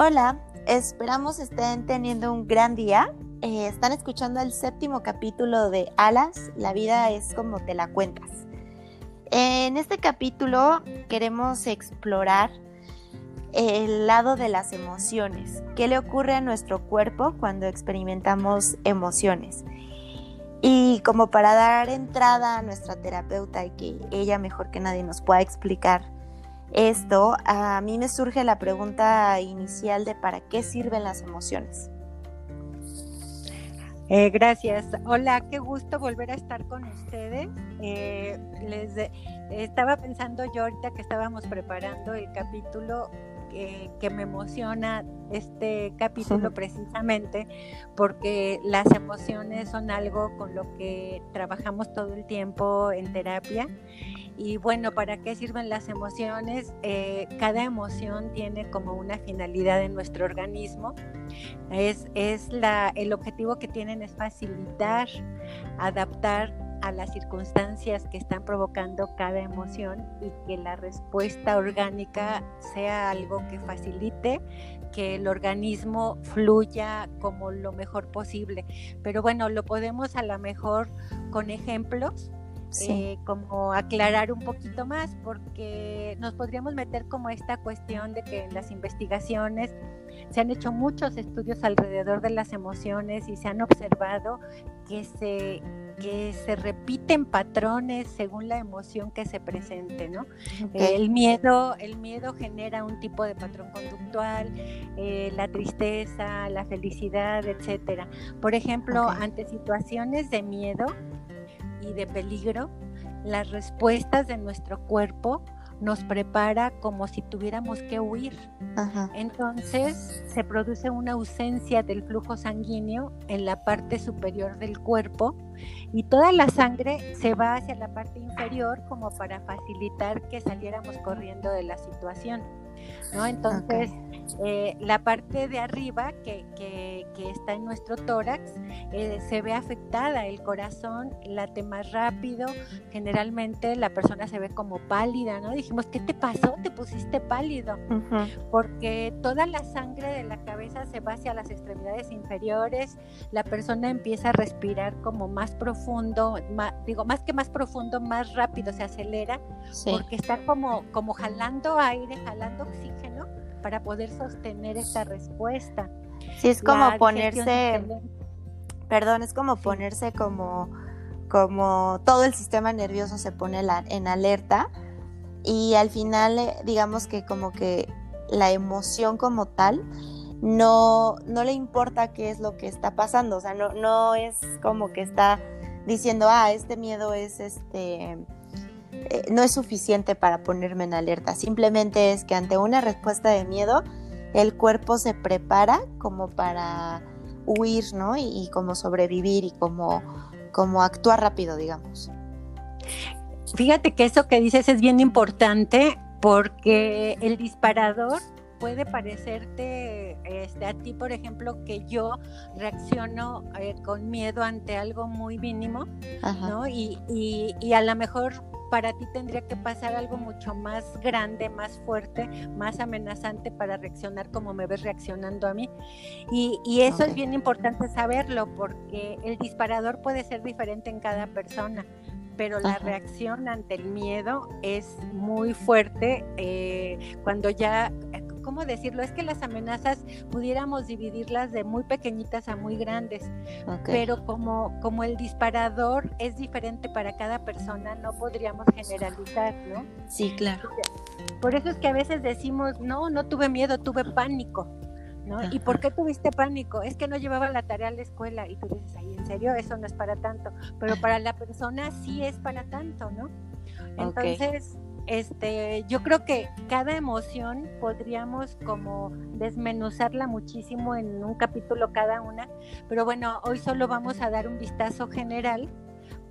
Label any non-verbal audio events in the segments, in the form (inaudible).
Hola, esperamos estén teniendo un gran día. Eh, están escuchando el séptimo capítulo de Alas, la vida es como te la cuentas. En este capítulo queremos explorar el lado de las emociones, qué le ocurre a nuestro cuerpo cuando experimentamos emociones. Y como para dar entrada a nuestra terapeuta y que ella mejor que nadie nos pueda explicar esto, a mí me surge la pregunta inicial de para qué sirven las emociones. Eh, gracias. Hola, qué gusto volver a estar con ustedes. Eh, les estaba pensando yo ahorita que estábamos preparando el capítulo que, me emociona este capítulo precisamente porque las emociones son algo con lo que trabajamos todo el tiempo en terapia. Y bueno, ¿para qué sirven las emociones? Eh, cada emoción tiene como una finalidad en nuestro organismo. Es, es la, el objetivo que tienen es facilitar, adaptar a las circunstancias que están provocando cada emoción y que la respuesta orgánica sea algo que facilite que el organismo fluya como lo mejor posible. Pero bueno, lo podemos a lo mejor con ejemplos eh, como aclarar un poquito más, porque nos podríamos meter como esta cuestión de que en las investigaciones se han hecho muchos estudios alrededor de las emociones y se han observado que se, que se repiten patrones según la emoción que se presente, ¿no? El miedo, el miedo genera un tipo de patrón conductual, eh, la tristeza, la felicidad, etcétera. Por ejemplo, ante situaciones de miedo, y de peligro, las respuestas de nuestro cuerpo nos prepara como si tuviéramos que huir. Entonces se produce una ausencia del flujo sanguíneo en la parte superior del cuerpo y toda la sangre se va hacia la parte inferior como para facilitar que saliéramos corriendo de la situación. ¿No? Entonces, eh, la parte de arriba que, que, está en nuestro tórax eh, se ve afectada, el corazón late más rápido, generalmente la persona se ve como pálida, ¿no? Dijimos, ¿qué te pasó? Te pusiste pálido, porque toda la sangre de la cabeza se va hacia las extremidades inferiores, la persona empieza a respirar como más profundo, digo, más que más profundo, más rápido, se acelera, porque está como, como jalando aire, jalando oxígeno para poder sostener esta respuesta. Sí, es como ponerse, perdón, es como ponerse como, como todo el sistema nervioso se pone en alerta y al final eh, digamos que como que la emoción como tal no, no le importa qué es lo que está pasando, o sea, no, no es como que está diciendo, ah, este miedo es este eh, no es suficiente para ponerme en alerta, simplemente es que ante una respuesta de miedo, el cuerpo se prepara como para huir, ¿no? Y, como sobrevivir y como, como actuar rápido, digamos. Fíjate que eso que dices es bien importante porque el disparador puede parecerte este, a ti, por ejemplo, que yo reacciono eh, con miedo ante algo muy mínimo, ¿no? Y, y, y, a lo mejor para ti tendría que pasar algo mucho más grande, más fuerte, más amenazante para reaccionar como me ves reaccionando a mí. Y, eso es bien importante saberlo porque el disparador puede ser diferente en cada persona pero la reacción ante el miedo es muy fuerte eh, cuando ya ¿cómo decirlo? Es que las amenazas pudiéramos dividirlas de muy pequeñitas a muy grandes, pero como, como el disparador es diferente para cada persona, no podríamos generalizar, ¿no? Sí, claro. Por eso es que a veces decimos, no, no tuve miedo, tuve pánico. ¿no? ¿Y por qué tuviste pánico? Es que no llevaba la tarea a la escuela y tú dices, ay, en serio, eso no es para tanto, pero para la persona sí es para tanto, ¿no? Entonces, este, yo creo que cada emoción podríamos como desmenuzarla muchísimo en un capítulo cada una, pero bueno, hoy solo vamos a dar un vistazo general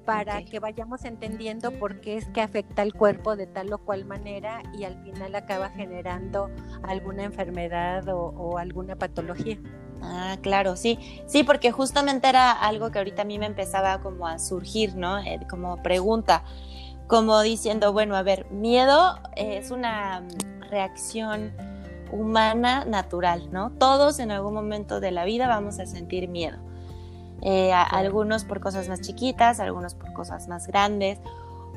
para que vayamos entendiendo por qué es que afecta al cuerpo de tal o cual manera y al final acaba generando alguna enfermedad o, alguna patología. Ah, claro, sí, sí, porque justamente era algo que ahorita a mí me empezaba como a surgir, ¿no? Eh, como pregunta como diciendo, bueno, a ver, miedo es una reacción humana natural, ¿no? Todos en algún momento de la vida vamos a sentir miedo. Eh, algunos por cosas más chiquitas, algunos por cosas más grandes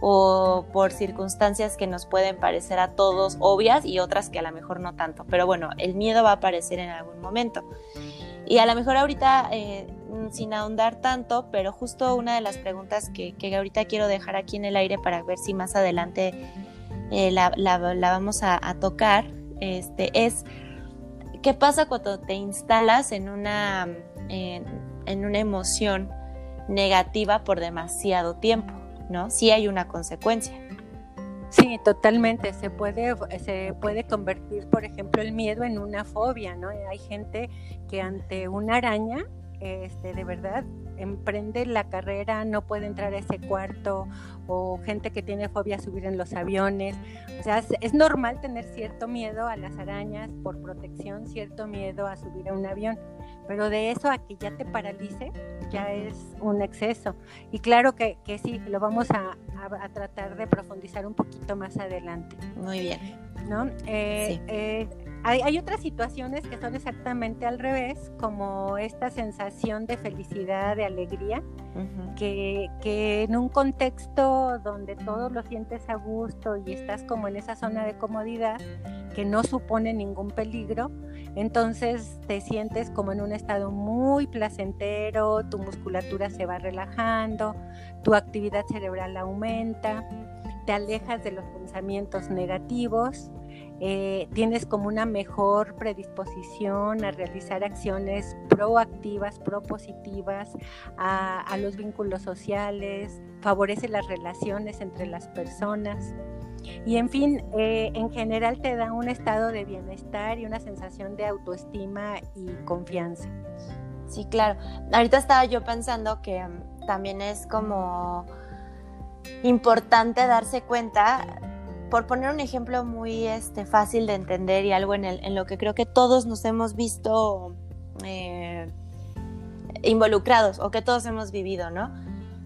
o por circunstancias que nos pueden parecer a todos obvias y otras que a lo mejor no tanto. Pero bueno, el miedo va a aparecer en algún momento. Y a lo mejor ahorita, eh, sin ahondar tanto, pero justo una de las preguntas que, ahorita quiero dejar aquí en el aire para ver si más adelante eh, la, vamos a, tocar, este, es qué pasa cuando te instalas en una, en una emoción negativa por demasiado tiempo. ¿no? Sí hay una consecuencia. Sí, totalmente. Se puede, se puede convertir, por ejemplo, el miedo en una fobia, ¿no? Hay gente que ante una araña, este, de verdad, emprende la carrera, no puede entrar a ese cuarto, o gente que tiene fobia a subir en los aviones. O sea, es normal tener cierto miedo a las arañas por protección, cierto miedo a subir a un avión pero de eso a que ya te paralice, ya es un exceso. Y claro que, que sí, lo vamos a, tratar de profundizar un poquito más adelante. Muy bien. ¿No? Eh, eh, hay, otras situaciones que son exactamente al revés, como esta sensación de felicidad, de alegría, que, que, en un contexto donde todo lo sientes a gusto y estás como en esa zona de comodidad, que no supone ningún peligro, entonces te sientes como en un estado muy placentero, tu musculatura se va relajando, tu actividad cerebral aumenta, te alejas de los pensamientos negativos, eh, tienes como una mejor predisposición a realizar acciones proactivas, propositivas, a, a los vínculos sociales, favorece las relaciones entre las personas. Y en fin, eh, en general te da un estado de bienestar y una sensación de autoestima y confianza. Sí, claro. Ahorita estaba yo pensando que mm, también es como importante darse cuenta, por poner un ejemplo muy este, fácil de entender y algo en, el, en lo que creo que todos nos hemos visto eh, involucrados o que todos hemos vivido, ¿no?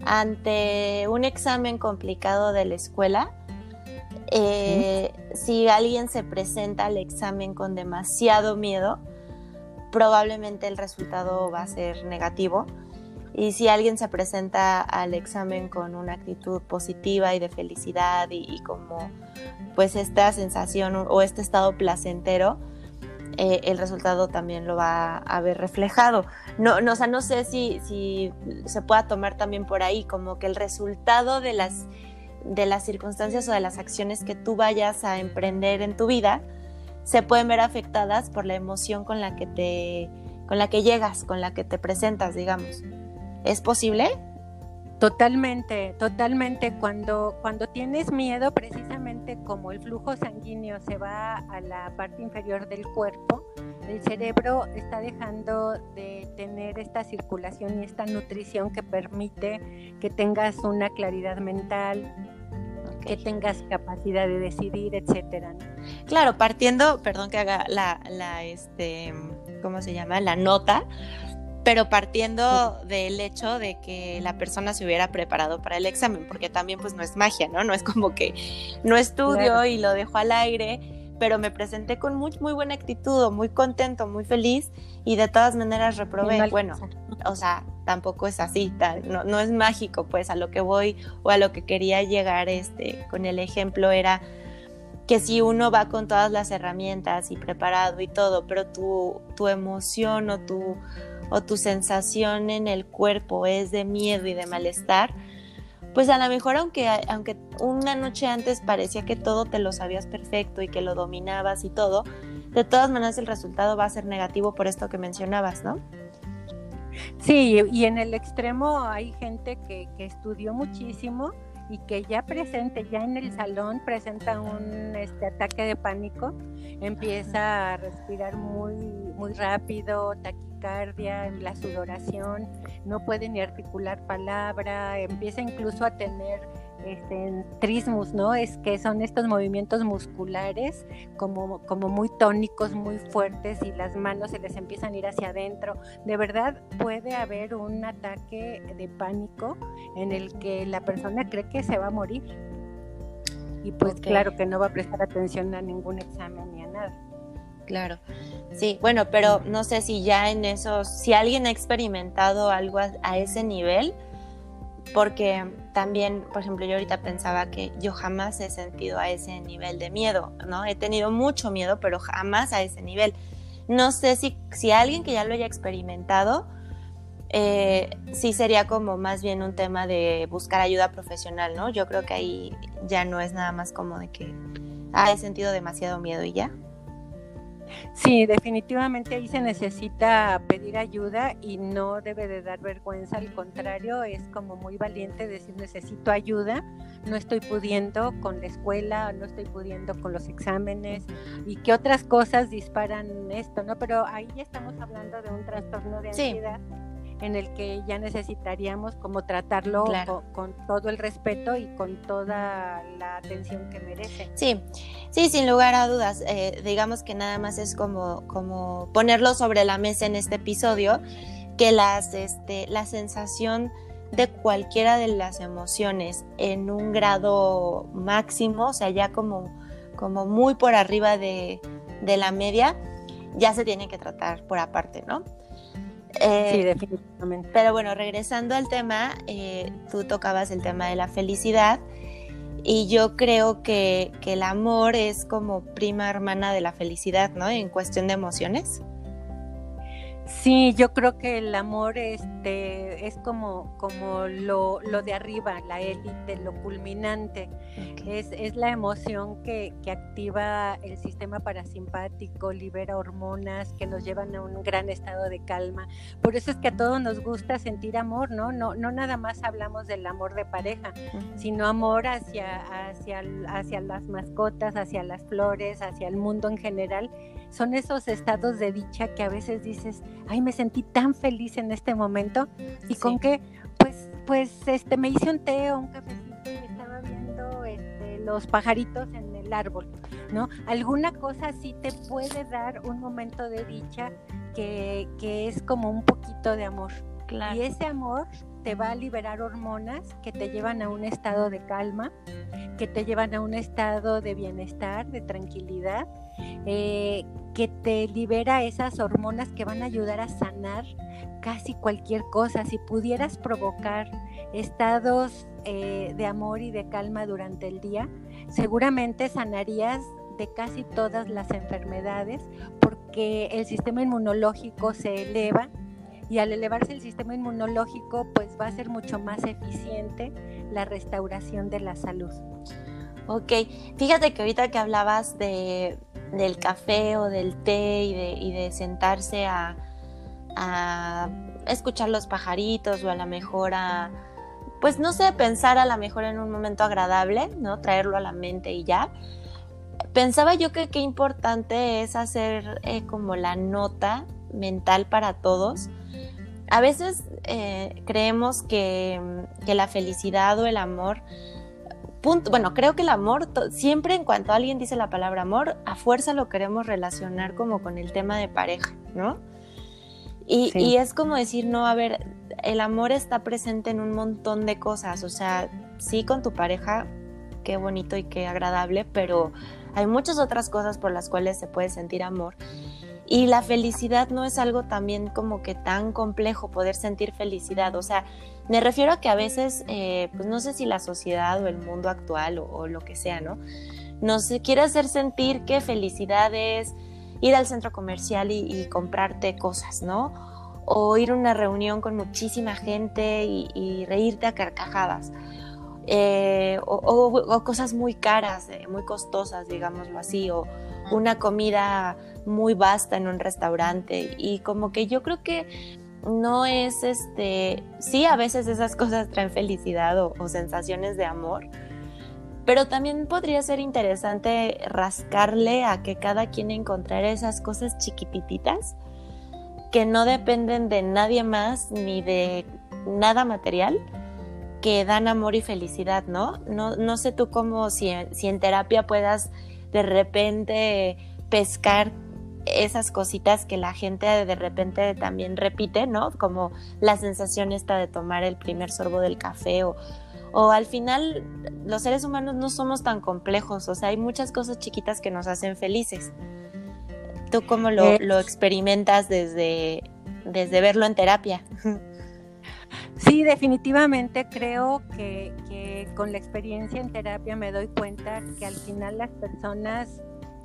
Ante un examen complicado de la escuela, eh, si alguien se presenta al examen con demasiado miedo, probablemente el resultado va a ser negativo. Y si alguien se presenta al examen con una actitud positiva y de felicidad y, como pues esta sensación o este estado placentero, eh, el resultado también lo va a ver reflejado. No, no, o sea, no sé si, si se pueda tomar también por ahí como que el resultado de las de las circunstancias o de las acciones que tú vayas a emprender en tu vida se pueden ver afectadas por la emoción con la que te con la que llegas, con la que te presentas, digamos. ¿Es posible? Totalmente, totalmente. Cuando, cuando tienes miedo, precisamente como el flujo sanguíneo se va a la parte inferior del cuerpo, el cerebro está dejando de tener esta circulación y esta nutrición que permite que tengas una claridad mental, que tengas capacidad de decidir, etcétera. Claro, partiendo, perdón que haga la, la, este, ¿cómo se llama? La nota, pero partiendo del hecho de que la persona se hubiera preparado para el examen, porque también pues no es magia, ¿no? No es como que no estudio y lo dejo al aire, pero me presenté con muy, muy buena actitud, muy contento, muy feliz y de todas maneras reprobé. Bueno, o sea, tampoco es así, no, no, es mágico, pues a lo que voy o a lo que quería llegar este, con el ejemplo era que si uno va con todas las herramientas y preparado y todo, pero tu, tu emoción o tu, o tu sensación en el cuerpo es de miedo y de malestar, pues a lo mejor aunque, aunque una noche antes parecía que todo te lo sabías perfecto y que lo dominabas y todo, de todas maneras el resultado va a ser negativo por esto que mencionabas, ¿no? Sí, y en el extremo hay gente que, estudió muchísimo y que ya presente, ya en el salón presenta un este, ataque de pánico, empieza a respirar muy, muy rápido, taquicardia, la sudoración, no puede ni articular palabra, empieza incluso a tener este, trismus, ¿no? Es que son estos movimientos musculares como, como muy tónicos, muy fuertes y las manos se les empiezan a ir hacia adentro. De verdad puede haber un ataque de pánico en el que la persona cree que se va a morir. Y pues claro que no va a prestar atención a ningún examen ni a nada. Claro, sí, bueno, pero no sé si ya en esos, si alguien ha experimentado algo a, ese nivel, porque también, por ejemplo, yo ahorita pensaba que yo jamás he sentido a ese nivel de miedo, ¿no? He tenido mucho miedo, pero jamás a ese nivel. No sé si, si alguien que ya lo haya experimentado, eh, sí sería como más bien un tema de buscar ayuda profesional, ¿no? Yo creo que ahí ya no es nada más como de que ah, he sentido demasiado miedo y ya. Sí, definitivamente ahí se necesita pedir ayuda y no debe de dar vergüenza, al contrario, es como muy valiente decir necesito ayuda, no estoy pudiendo con la escuela, no estoy pudiendo con los exámenes y que otras cosas disparan esto, ¿no? Pero ahí ya estamos hablando de un trastorno de ansiedad en el que ya necesitaríamos como tratarlo con, todo el respeto y con toda la atención que merece. Sí, sí, sin lugar a dudas. Eh, digamos que nada más es como, como ponerlo sobre la mesa en este episodio, que las, este, la sensación de cualquiera de las emociones en un grado máximo, o sea, ya como, como muy por arriba de, de la media, ya se tiene que tratar por aparte, ¿no? Eh, sí, definitivamente. Pero bueno, regresando al tema, eh, tú tocabas el tema de la felicidad y yo creo que, que, el amor es como prima hermana de la felicidad, ¿no? En cuestión de emociones. Sí, yo creo que el amor este, es como, como lo, lo de arriba, la élite, lo culminante. Es, es, la emoción que, que, activa el sistema parasimpático, libera hormonas que nos llevan a un gran estado de calma. Por eso es que a todos nos gusta sentir amor, ¿no? No, no nada más hablamos del amor de pareja, sino amor hacia, hacia, hacia las mascotas, hacia las flores, hacia el mundo en general son esos estados de dicha que a veces dices, ay, me sentí tan feliz en este momento y con que, pues, pues, este, me hice un té o un cafecito y estaba viendo este, los pajaritos en el árbol, ¿no? Alguna cosa así te puede dar un momento de dicha que, que es como un poquito de amor. Y ese amor te va a liberar hormonas que te llevan a un estado de calma, que te llevan a un estado de bienestar, de tranquilidad, eh, que te libera esas hormonas que van a ayudar a sanar casi cualquier cosa. Si pudieras provocar estados eh, de amor y de calma durante el día, seguramente sanarías de casi todas las enfermedades porque el sistema inmunológico se eleva y al elevarse el sistema inmunológico pues va a ser mucho más eficiente la restauración de la salud. Ok, fíjate que ahorita que hablabas de, del café o del té y de, sentarse a, a, escuchar los pajaritos o a lo mejor a, pues no sé, pensar a lo mejor en un momento agradable, ¿no? Traerlo a la mente y ya. Pensaba yo que qué importante es hacer eh, como la nota mental para todos a veces eh, creemos que, la felicidad o el amor, punto, bueno, creo que el amor, siempre en cuanto alguien dice la palabra amor, a fuerza lo queremos relacionar como con el tema de pareja, ¿no? Y, y, es como decir, no, a ver, el amor está presente en un montón de cosas, o sea, sí con tu pareja, qué bonito y qué agradable, pero hay muchas otras cosas por las cuales se puede sentir amor. Y la felicidad no es algo también como que tan complejo poder sentir felicidad. O sea, me refiero a que a veces, eh, pues no sé si la sociedad o el mundo actual o, lo que sea, ¿no? Nos quiere hacer sentir que felicidad es ir al centro comercial y, comprarte cosas, ¿no? O ir a una reunión con muchísima gente y, reírte a carcajadas. Eh, o, cosas muy caras, eh, muy costosas, digámoslo así, o una comida muy vasta en un restaurante y como que yo creo que no es este, sí a veces esas cosas traen felicidad o, sensaciones de amor, pero también podría ser interesante rascarle a que cada quien encontrara esas cosas chiquititas que no dependen de nadie más ni de nada material que dan amor y felicidad, ¿no? No, no sé tú cómo, si, si en terapia puedas de repente pescar esas cositas que la gente de repente también repite, ¿no? Como la sensación esta de tomar el primer sorbo del café o, o al final los seres humanos no somos tan complejos, o sea, hay muchas cosas chiquitas que nos hacen felices. tú cómo lo, lo experimentas desde, desde verlo en terapia? Sí, definitivamente creo que, con la experiencia en terapia me doy cuenta que al final las personas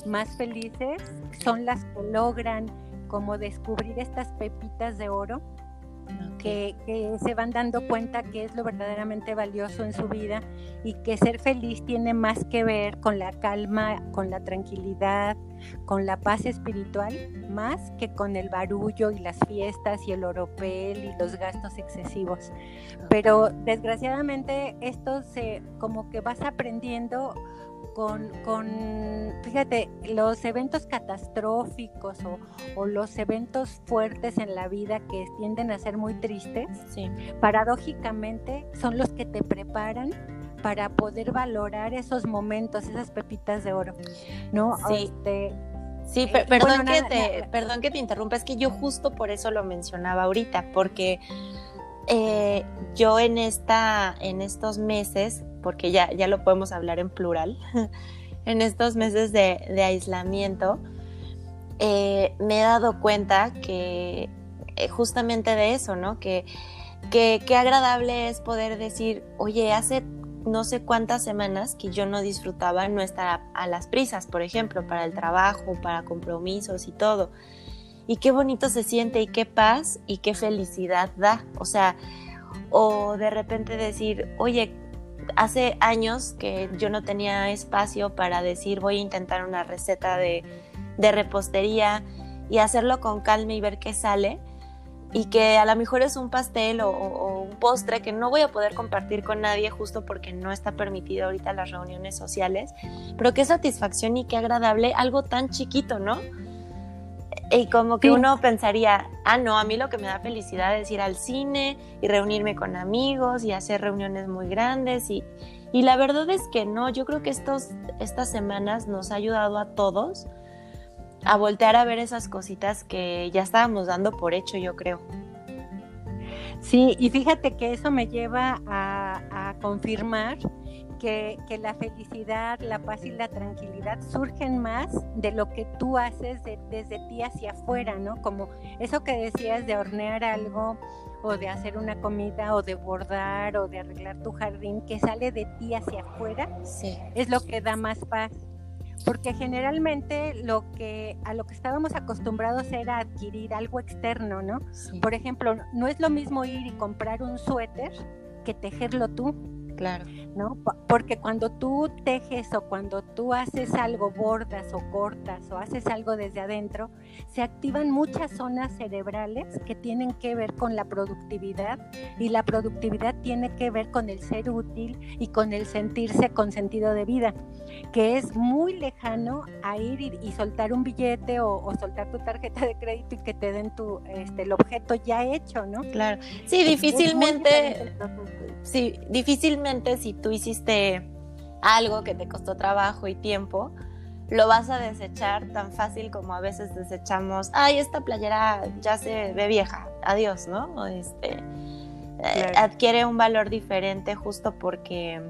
más felices son las que logran como descubrir estas pepitas de oro que, se van dando cuenta que es lo verdaderamente valioso en su vida y que ser feliz tiene más que ver con la calma, con la tranquilidad, con la paz espiritual, más que con el barullo y las fiestas y el oropel y los gastos excesivos. Pero desgraciadamente esto se como que vas aprendiendo con, con, fíjate, los eventos catastróficos o, los eventos fuertes en la vida que tienden a ser muy tristes, paradójicamente son los que te preparan para poder valorar esos momentos, esas pepitas de oro, ¿no? Sí. Este, sí, eh, perdón, que te, perdón que te interrumpa, es que yo justo por eso lo mencionaba ahorita, porque eh, yo en, esta, en estos meses porque ya, ya lo podemos hablar en plural, (laughs) en estos meses de, aislamiento, eh, me he dado cuenta que eh, justamente de eso, ¿no? Que qué agradable es poder decir, oye, hace no sé cuántas semanas que yo no disfrutaba no estar a, las prisas, por ejemplo, para el trabajo, para compromisos y todo. Y qué bonito se siente y qué paz y qué felicidad da. O sea, o de repente decir, oye, hace años que yo no tenía espacio para decir voy a intentar una receta de, repostería y hacerlo con calma y ver qué sale y que a lo mejor es un pastel o, un postre que no voy a poder compartir con nadie justo porque no está permitido ahorita las reuniones sociales, pero qué satisfacción y qué agradable algo tan chiquito, ¿no? Y como que uno pensaría, ah, no, a mí lo que me da felicidad es ir al cine y reunirme con amigos y hacer reuniones muy grandes. Y, y la verdad es que no, yo creo que estos, estas semanas nos ha ayudado a todos a voltear a ver esas cositas que ya estábamos dando por hecho, yo creo. Sí, y fíjate que eso me lleva a, a confirmar que, la felicidad, la paz y la tranquilidad surgen más de lo que tú haces desde ti hacia afuera, ¿no? Como eso que decías de hornear algo o de hacer una comida o de bordar o de arreglar tu jardín que sale de ti hacia afuera, es lo que da más paz. Porque generalmente lo que a lo que estábamos acostumbrados era adquirir algo externo, ¿no? Por ejemplo, no es lo mismo ir y comprar un suéter que tejerlo tú. Claro. ¿No? Porque cuando tú tejes o cuando tú haces algo, bordas o cortas o haces algo desde adentro, se activan muchas zonas cerebrales que tienen que ver con la productividad y la productividad tiene que ver con el ser útil y con el sentirse con sentido de vida, que es muy lejano a ir y, soltar un billete o, soltar tu tarjeta de crédito y que te den tu este el objeto ya hecho, ¿no? Claro. Sí, difícilmente sí, difícilmente si tú hiciste algo que te costó trabajo y tiempo, lo vas a desechar tan fácil como a veces desechamos, ay, esta playera ya se ve vieja, adiós, ¿no? Este, eh, adquiere un valor diferente justo porque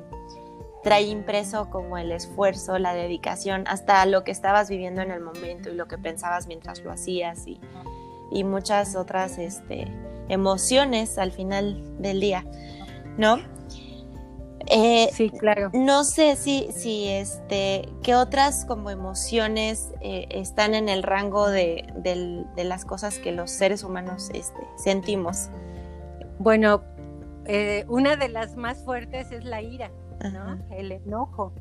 trae impreso como el esfuerzo, la dedicación, hasta lo que estabas viviendo en el momento y lo que pensabas mientras lo hacías y, y muchas otras este, emociones al final del día. ¿no? Eh, sí, claro. No sé si, si este, qué otras como emociones eh, están en el rango de, las cosas que los seres humanos este, sentimos. Bueno, eh, una de las más fuertes es la ira, ¿no? El enojo.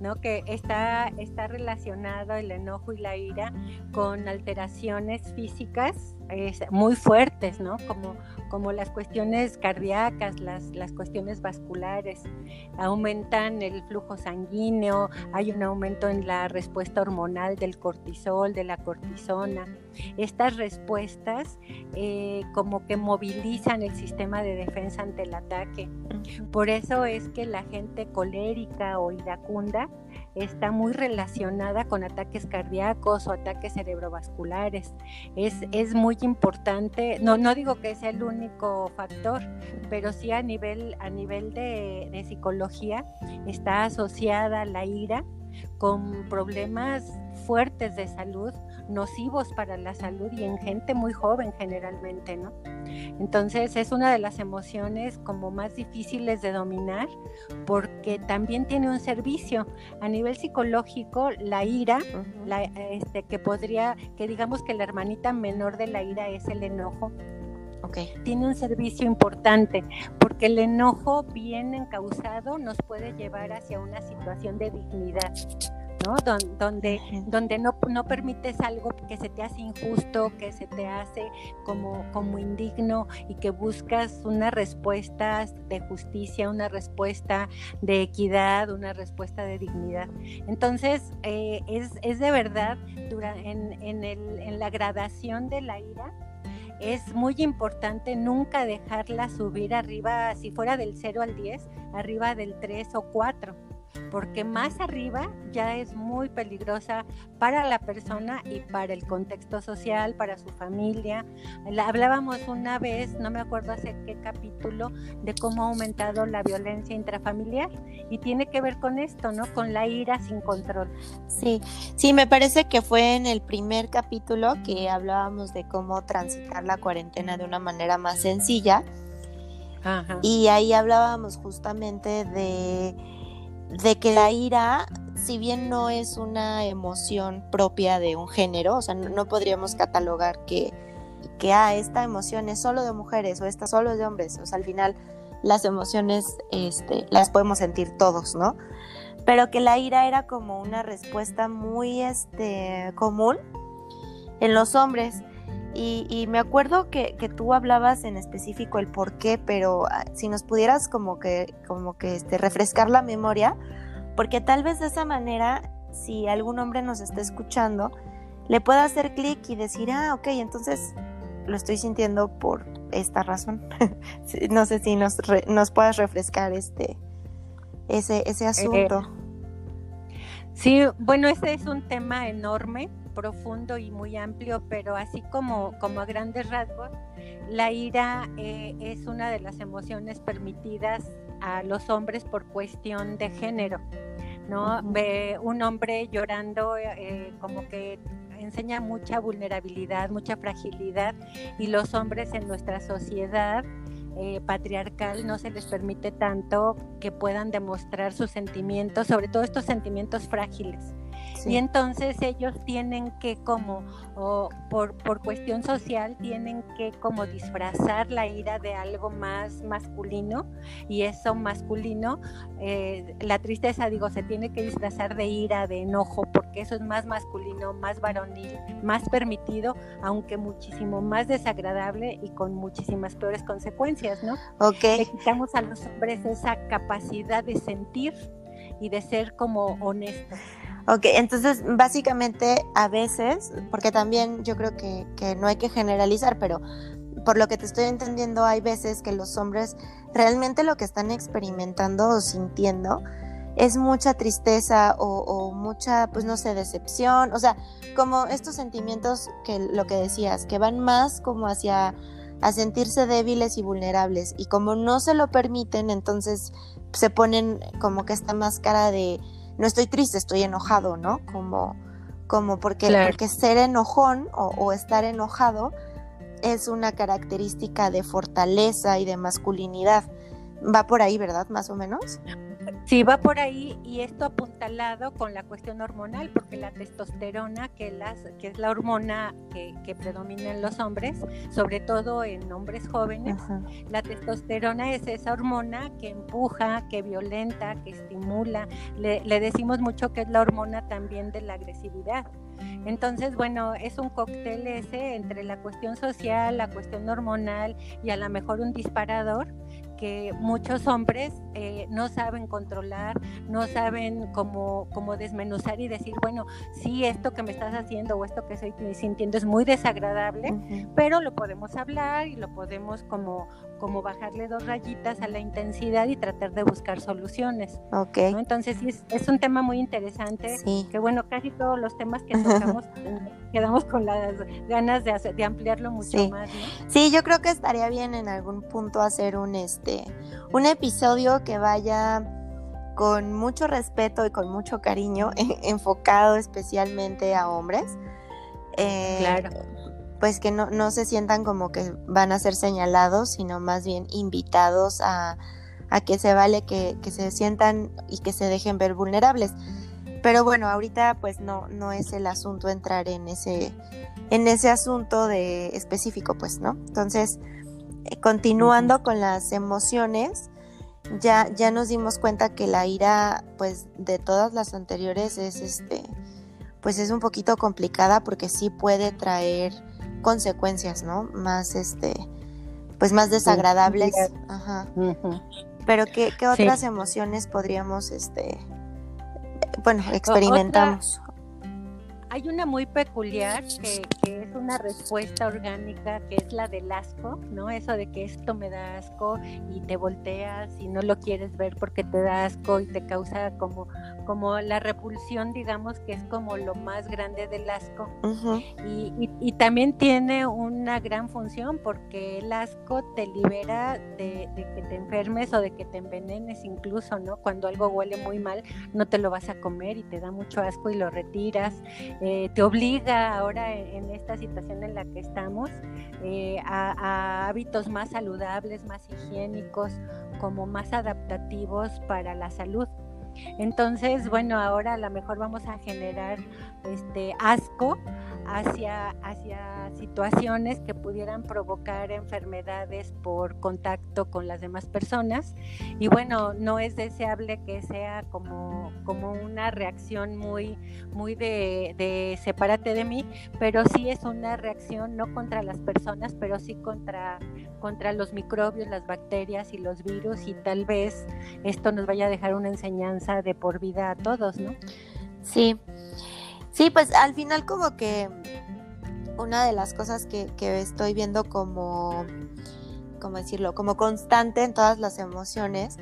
¿no? que está, está relacionado el enojo y la ira con alteraciones físicas muy fuertes, ¿no? como, como las cuestiones cardíacas, las, las cuestiones vasculares, aumentan el flujo sanguíneo, hay un aumento en la respuesta hormonal del cortisol, de la cortisona. Estas respuestas eh, como que movilizan el sistema de defensa ante el ataque. Por eso es que la gente colérica o iracunda está muy relacionada con ataques cardíacos o ataques cerebrovasculares. Es, es muy importante, no, no digo que sea el único factor, pero sí a nivel, a nivel de, de psicología está asociada la ira con problemas fuertes de salud, nocivos para la salud y en gente muy joven generalmente, ¿no? Entonces es una de las emociones como más difíciles de dominar porque también tiene un servicio. A nivel psicológico, la ira, la, este, que podría, que digamos que la hermanita menor de la ira es el enojo, tiene un servicio importante porque el enojo bien encausado nos puede llevar hacia una situación de dignidad. ¿No? donde, donde no, no, permites algo que se te hace injusto, que se te hace como, como indigno y que buscas una respuesta de justicia, una respuesta de equidad, una respuesta de dignidad. Entonces, eh, es, es, de verdad, en, en, el, en la gradación de la ira, es muy importante nunca dejarla subir arriba, si fuera del 0 al 10, arriba del 3 o 4 porque más arriba ya es muy peligrosa para la persona y para el contexto social, para su familia. Hablábamos una vez, no me acuerdo hace qué capítulo, de cómo ha aumentado la violencia intrafamiliar y tiene que ver con esto, ¿no? Con la ira sin control. Sí, sí, me parece que fue en el primer capítulo que hablábamos de cómo transitar la cuarentena de una manera más sencilla. Y ahí hablábamos justamente de de que la ira, si bien no es una emoción propia de un género, o sea, no, podríamos catalogar que, que, ah, esta emoción es solo de mujeres o esta solo es de hombres, o sea, al final las emociones este, las podemos sentir todos, ¿no? Pero que la ira era como una respuesta muy este, común en los hombres. Y, me acuerdo que, que, tú hablabas en específico el por qué, pero ah, si nos pudieras como que, como que este, refrescar la memoria, porque tal vez de esa manera, si algún hombre nos está escuchando, le pueda hacer clic y decir, ah, ok, entonces lo estoy sintiendo por esta razón. (laughs) no sé si nos, nos puedas refrescar este, ese, ese eh, asunto. sí, bueno, ese es un tema enorme profundo y muy amplio, pero así como, como a grandes rasgos, la ira eh, es una de las emociones permitidas a los hombres por cuestión de género. ¿no? Ve un hombre llorando eh, como que enseña mucha vulnerabilidad, mucha fragilidad y los hombres en nuestra sociedad eh, patriarcal no se les permite tanto que puedan demostrar sus sentimientos, sobre todo estos sentimientos frágiles. Y entonces ellos tienen que como, por, por cuestión social, tienen que como disfrazar la ira de algo más masculino y eso masculino, eh, la tristeza, digo, se tiene que disfrazar de ira, de enojo, porque eso es más masculino, más varonil, más permitido, aunque muchísimo más desagradable y con muchísimas peores consecuencias, ¿no? Ok. Le quitamos a los hombres esa capacidad de sentir y de ser como honestos. Ok, entonces básicamente a veces, porque también yo creo que, que, no hay que generalizar, pero por lo que te estoy entendiendo, hay veces que los hombres realmente lo que están experimentando o sintiendo es mucha tristeza o, o, mucha, pues no sé, decepción, o sea, como estos sentimientos que lo que decías, que van más como hacia a sentirse débiles y vulnerables y como no se lo permiten, entonces se ponen como que esta máscara de no estoy triste, estoy enojado, ¿no? Como, como porque, porque ser enojón o, estar enojado es una característica de fortaleza y de masculinidad. Va por ahí, ¿verdad? Más o menos. Sí, va por ahí y esto apuntalado con la cuestión hormonal, porque la testosterona, que, las, que es la hormona que, predomina en los hombres, sobre todo en hombres jóvenes, la testosterona es esa hormona que empuja, que violenta, que estimula. Le, le decimos mucho que es la hormona también de la agresividad. Entonces, bueno, es un cóctel ese entre la cuestión social, la cuestión hormonal y a lo mejor un disparador que muchos hombres eh, no saben controlar, no saben cómo, cómo desmenuzar y decir, bueno, sí, esto que me estás haciendo o esto que estoy sintiendo es muy desagradable, pero lo podemos hablar y lo podemos como, como bajarle dos rayitas a la intensidad y tratar de buscar soluciones. Ok. Entonces, sí, es, un tema muy interesante, que bueno, casi todos los temas que (laughs) tocamos quedamos con las ganas de, de ampliarlo mucho más. Sí, yo creo que estaría bien en algún punto hacer un este un episodio que vaya con mucho respeto y con mucho cariño, (laughs) enfocado especialmente a hombres. Eh, claro. Pues que no, no, se sientan como que van a ser señalados, sino más bien invitados a, a que se vale que, que, se sientan y que se dejen ver vulnerables. Pero bueno, ahorita pues no, no es el asunto entrar en ese, en ese asunto de específico, pues, ¿no? Entonces, eh, continuando con las emociones, ya, ya nos dimos cuenta que la ira, pues de todas las anteriores es este, pues es un poquito complicada porque sí puede traer consecuencias, ¿no? Más este, pues más desagradables. Ajá. Pero ¿qué, qué otras emociones podríamos, este, bueno, experimentamos? hay una muy peculiar que, es una respuesta orgánica, que es la del asco, ¿no? Eso de que esto me da asco y te volteas y no lo quieres ver porque te da asco y te causa como, como la repulsión, digamos, que es como lo más grande del asco. y, también tiene una gran función porque el asco te libera de, que te enfermes o de que te envenenes incluso, ¿no? Cuando algo huele muy mal, no te lo vas a comer y te da mucho asco y lo retiras. Eh, te obliga ahora en, esta situación en la que estamos eh, a, hábitos más saludables, más higiénicos, como más adaptativos para la salud. Entonces, bueno, ahora a lo mejor vamos a generar este asco hacia, hacia situaciones que pudieran provocar enfermedades por contacto con las demás personas. Y bueno, no es deseable que sea como, como una reacción muy, muy de, de sepárate de mí, pero sí es una reacción no contra las personas, pero sí contra, contra los microbios, las bacterias y los virus y tal vez esto nos vaya a dejar una enseñanza de por vida a todos, ¿no? Sí. Sí, pues al final como que una de las cosas que, estoy viendo como, ¿cómo decirlo? Como constante en todas las emociones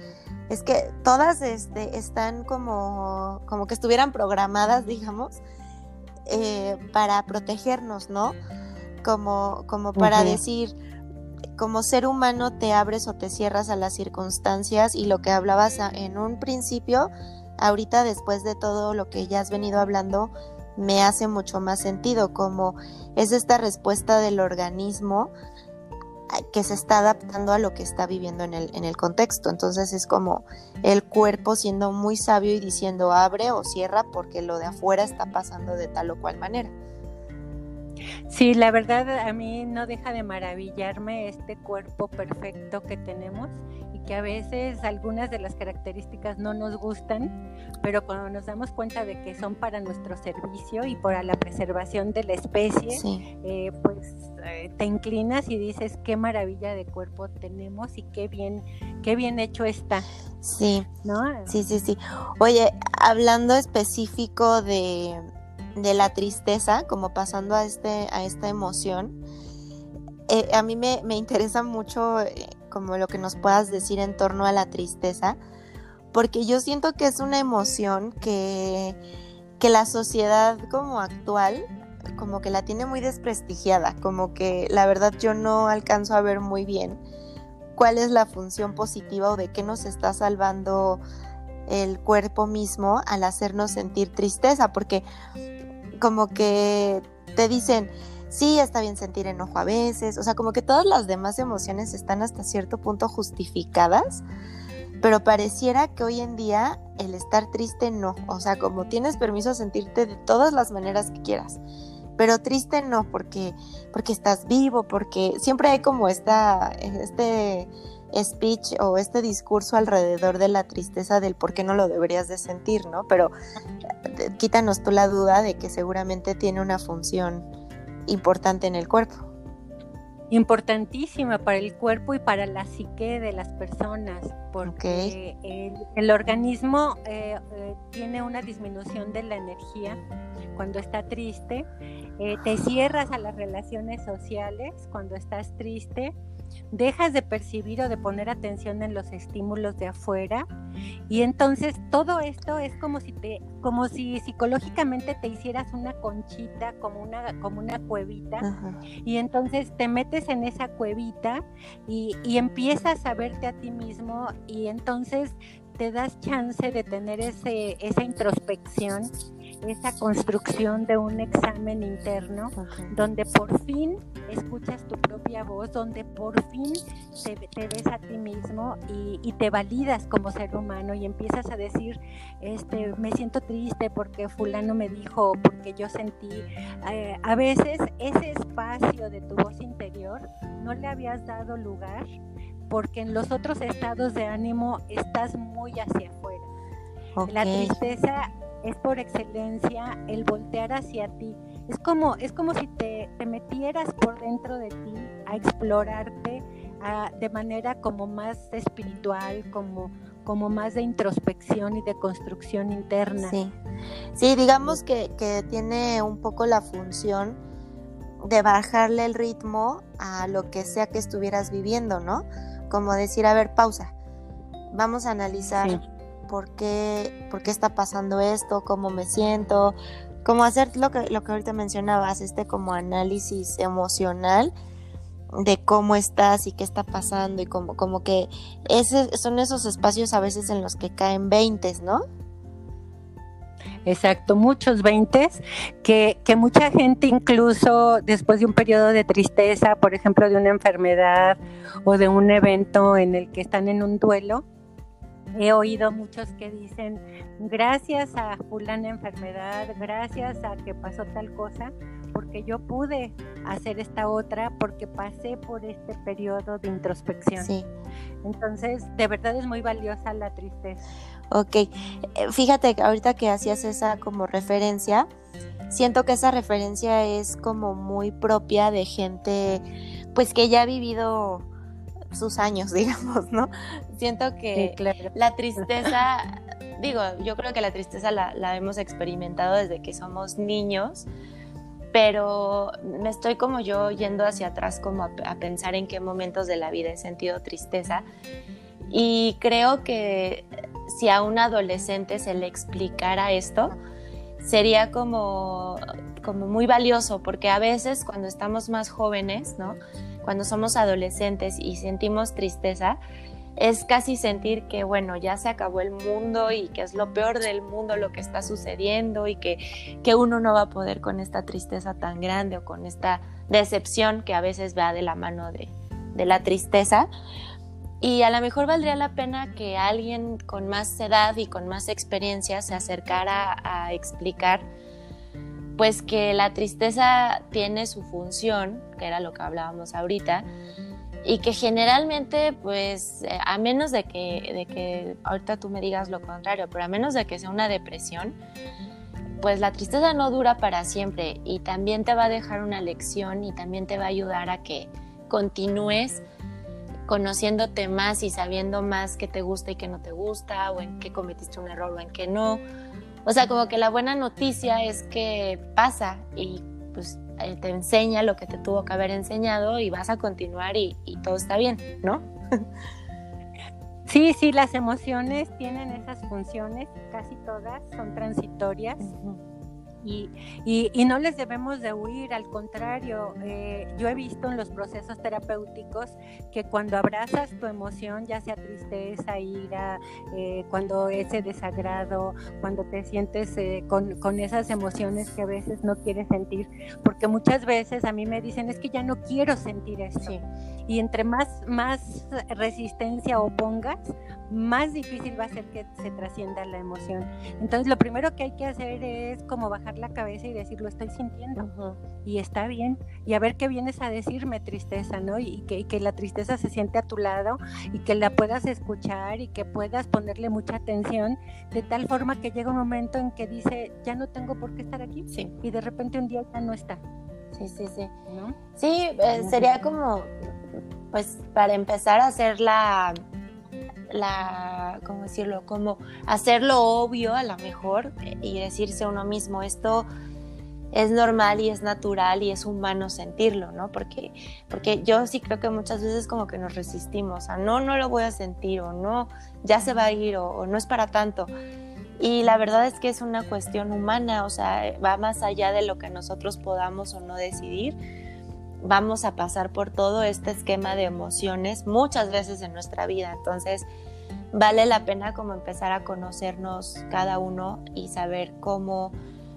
es que todas este, están como, como que estuvieran programadas, digamos, eh, para protegernos, ¿no? Como, como para decir, como ser humano te abres o te cierras a las circunstancias y lo que hablabas en un principio, ahorita después de todo lo que ya has venido hablando, me hace mucho más sentido, como es esta respuesta del organismo que se está adaptando a lo que está viviendo en el, en el contexto. Entonces es como el cuerpo siendo muy sabio y diciendo abre o cierra porque lo de afuera está pasando de tal o cual manera. Sí, la verdad a mí no deja de maravillarme este cuerpo perfecto que tenemos que a veces algunas de las características no nos gustan, pero cuando nos damos cuenta de que son para nuestro servicio y para la preservación de la especie, eh, pues eh, te inclinas y dices qué maravilla de cuerpo tenemos y qué bien, qué bien hecho está. Sí, ¿no? Sí, sí, sí. Oye, hablando específico de, de la tristeza, como pasando a este, a esta emoción, eh, a mí me, me interesa mucho como lo que nos puedas decir en torno a la tristeza, porque yo siento que es una emoción que, que la sociedad como actual como que la tiene muy desprestigiada, como que la verdad yo no alcanzo a ver muy bien cuál es la función positiva o de qué nos está salvando el cuerpo mismo al hacernos sentir tristeza, porque como que te dicen, sí está bien sentir enojo a veces, o sea, como que todas las demás emociones están hasta cierto punto justificadas, pero pareciera que hoy en día el estar triste no, o sea, como tienes permiso a sentirte de todas las maneras que quieras, pero triste no, porque, porque estás vivo, porque siempre hay como esta, este speech o este discurso alrededor de la tristeza del por qué no lo deberías de sentir, ¿no? Pero eh, quítanos tú la duda de que seguramente tiene una función importante en el cuerpo. Importantísima para el cuerpo y para la psique de las personas, porque el, organismo eh, eh, tiene una disminución de la energía cuando está triste, eh, te cierras a las relaciones sociales cuando estás triste, dejas de percibir o de poner atención en los estímulos de afuera y entonces todo esto es como si te como si psicológicamente te hicieras una conchita como una como una cuevita y entonces te metes en esa cuevita y, y empiezas a verte a ti mismo y entonces te das chance de tener ese, esa introspección, esa construcción de un examen interno, donde por fin escuchas tu propia voz, donde por fin te, ves a ti mismo y, te validas como ser humano y empiezas a decir, este, me siento triste porque fulano me dijo, porque yo sentí. Eh, a veces ese espacio de tu voz interior no le habías dado lugar porque en los otros estados de ánimo estás muy hacia afuera. La tristeza es por excelencia el voltear hacia ti. Es como, es como si te, metieras por dentro de ti a explorarte de manera como más espiritual, como, como más de introspección y de construcción interna. Sí, sí digamos que, que tiene un poco la función de bajarle el ritmo a lo que sea que estuvieras viviendo, ¿no? Como decir, a ver, pausa, vamos a analizar por, qué, por qué está pasando esto, cómo me siento, como hacer lo que, lo que ahorita mencionabas, este como análisis emocional de cómo estás y qué está pasando y como, como que ese, son esos espacios a veces en los que caen veintes, ¿no? Exacto, muchos veintes que, que mucha gente incluso después de un periodo de tristeza, por ejemplo, de una enfermedad o de un evento en el que están en un duelo, he oído muchos que dicen, gracias a fulana enfermedad, gracias a que pasó tal cosa, porque yo pude hacer esta otra, porque pasé por este periodo de introspección. Sí. Entonces, de verdad es muy valiosa la tristeza. Ok, eh, fíjate que ahorita que hacías esa como referencia, siento que esa referencia es como muy propia de gente pues que ya ha vivido sus años, (laughs) digamos, ¿no? Siento que la tristeza, digo, yo creo que la tristeza la, hemos experimentado desde que somos niños, pero me estoy como yo yendo hacia atrás como a pensar en qué momentos de la vida he sentido tristeza y creo que si a un adolescente se le explicara esto, sería como, como muy valioso, porque a veces cuando estamos más jóvenes, ¿no? Cuando somos adolescentes y sentimos tristeza, es casi sentir que, bueno, ya se acabó el mundo y que es lo peor del mundo lo que está sucediendo y que, que uno no va a poder con esta tristeza tan grande o con esta decepción que a veces va de la mano de, de la tristeza. Y a lo mejor valdría la pena que alguien con más edad y con más experiencia se acercara a explicar pues que la tristeza tiene su función, que era lo que hablábamos ahorita, y que generalmente, pues, eh, a menos de que, de que ahorita tú me digas lo contrario, pero a menos de que sea una depresión, pues la tristeza no dura para siempre y también te va a dejar una lección y también te va a ayudar a que continúes conociéndote más y sabiendo más qué te gusta y qué no te gusta, o en qué cometiste un error o en qué no. O sea, como que la buena noticia es que pasa y pues eh, te enseña lo que te tuvo que haber enseñado y vas a continuar y, todo está bien, ¿no? (laughs) Sí, sí, las emociones tienen esas funciones, casi todas son transitorias. Y, y, no les debemos de huir, al contrario, eh, yo he visto en los procesos terapéuticos que cuando abrazas tu emoción, ya sea tristeza, ira, eh, cuando ese desagrado, cuando te sientes eh, con, con, esas emociones que a veces no quieres sentir, porque muchas veces a mí me dicen es que ya no quiero sentir eso. Y entre más, más resistencia opongas, más difícil va a ser que se trascienda la emoción. Entonces lo primero que hay que hacer es como bajar la cabeza y decir, lo estoy sintiendo y está bien. Y a ver qué vienes a decirme, tristeza, ¿no? Y que, que, la tristeza se siente a tu lado y que la puedas escuchar y que puedas ponerle mucha atención de tal forma que llega un momento en que dice, ya no tengo por qué estar aquí. Sí. Y de repente un día ya no está. Sí, sí, sí. Sí, eh, sería como, pues, para empezar a hacer la la, ¿cómo decirlo? Como hacerlo obvio a lo mejor y decirse a uno mismo, esto es normal y es natural y es humano sentirlo, ¿no? Porque, porque yo sí creo que muchas veces como que nos resistimos a no, no lo voy a sentir o no, ya se va a ir o, no es para tanto. Y la verdad es que es una cuestión humana, o sea, va más allá de lo que nosotros podamos o no decidir. Vamos a pasar por todo este esquema de emociones muchas veces en nuestra vida. Entonces, vale la pena como empezar a conocernos cada uno y saber cómo,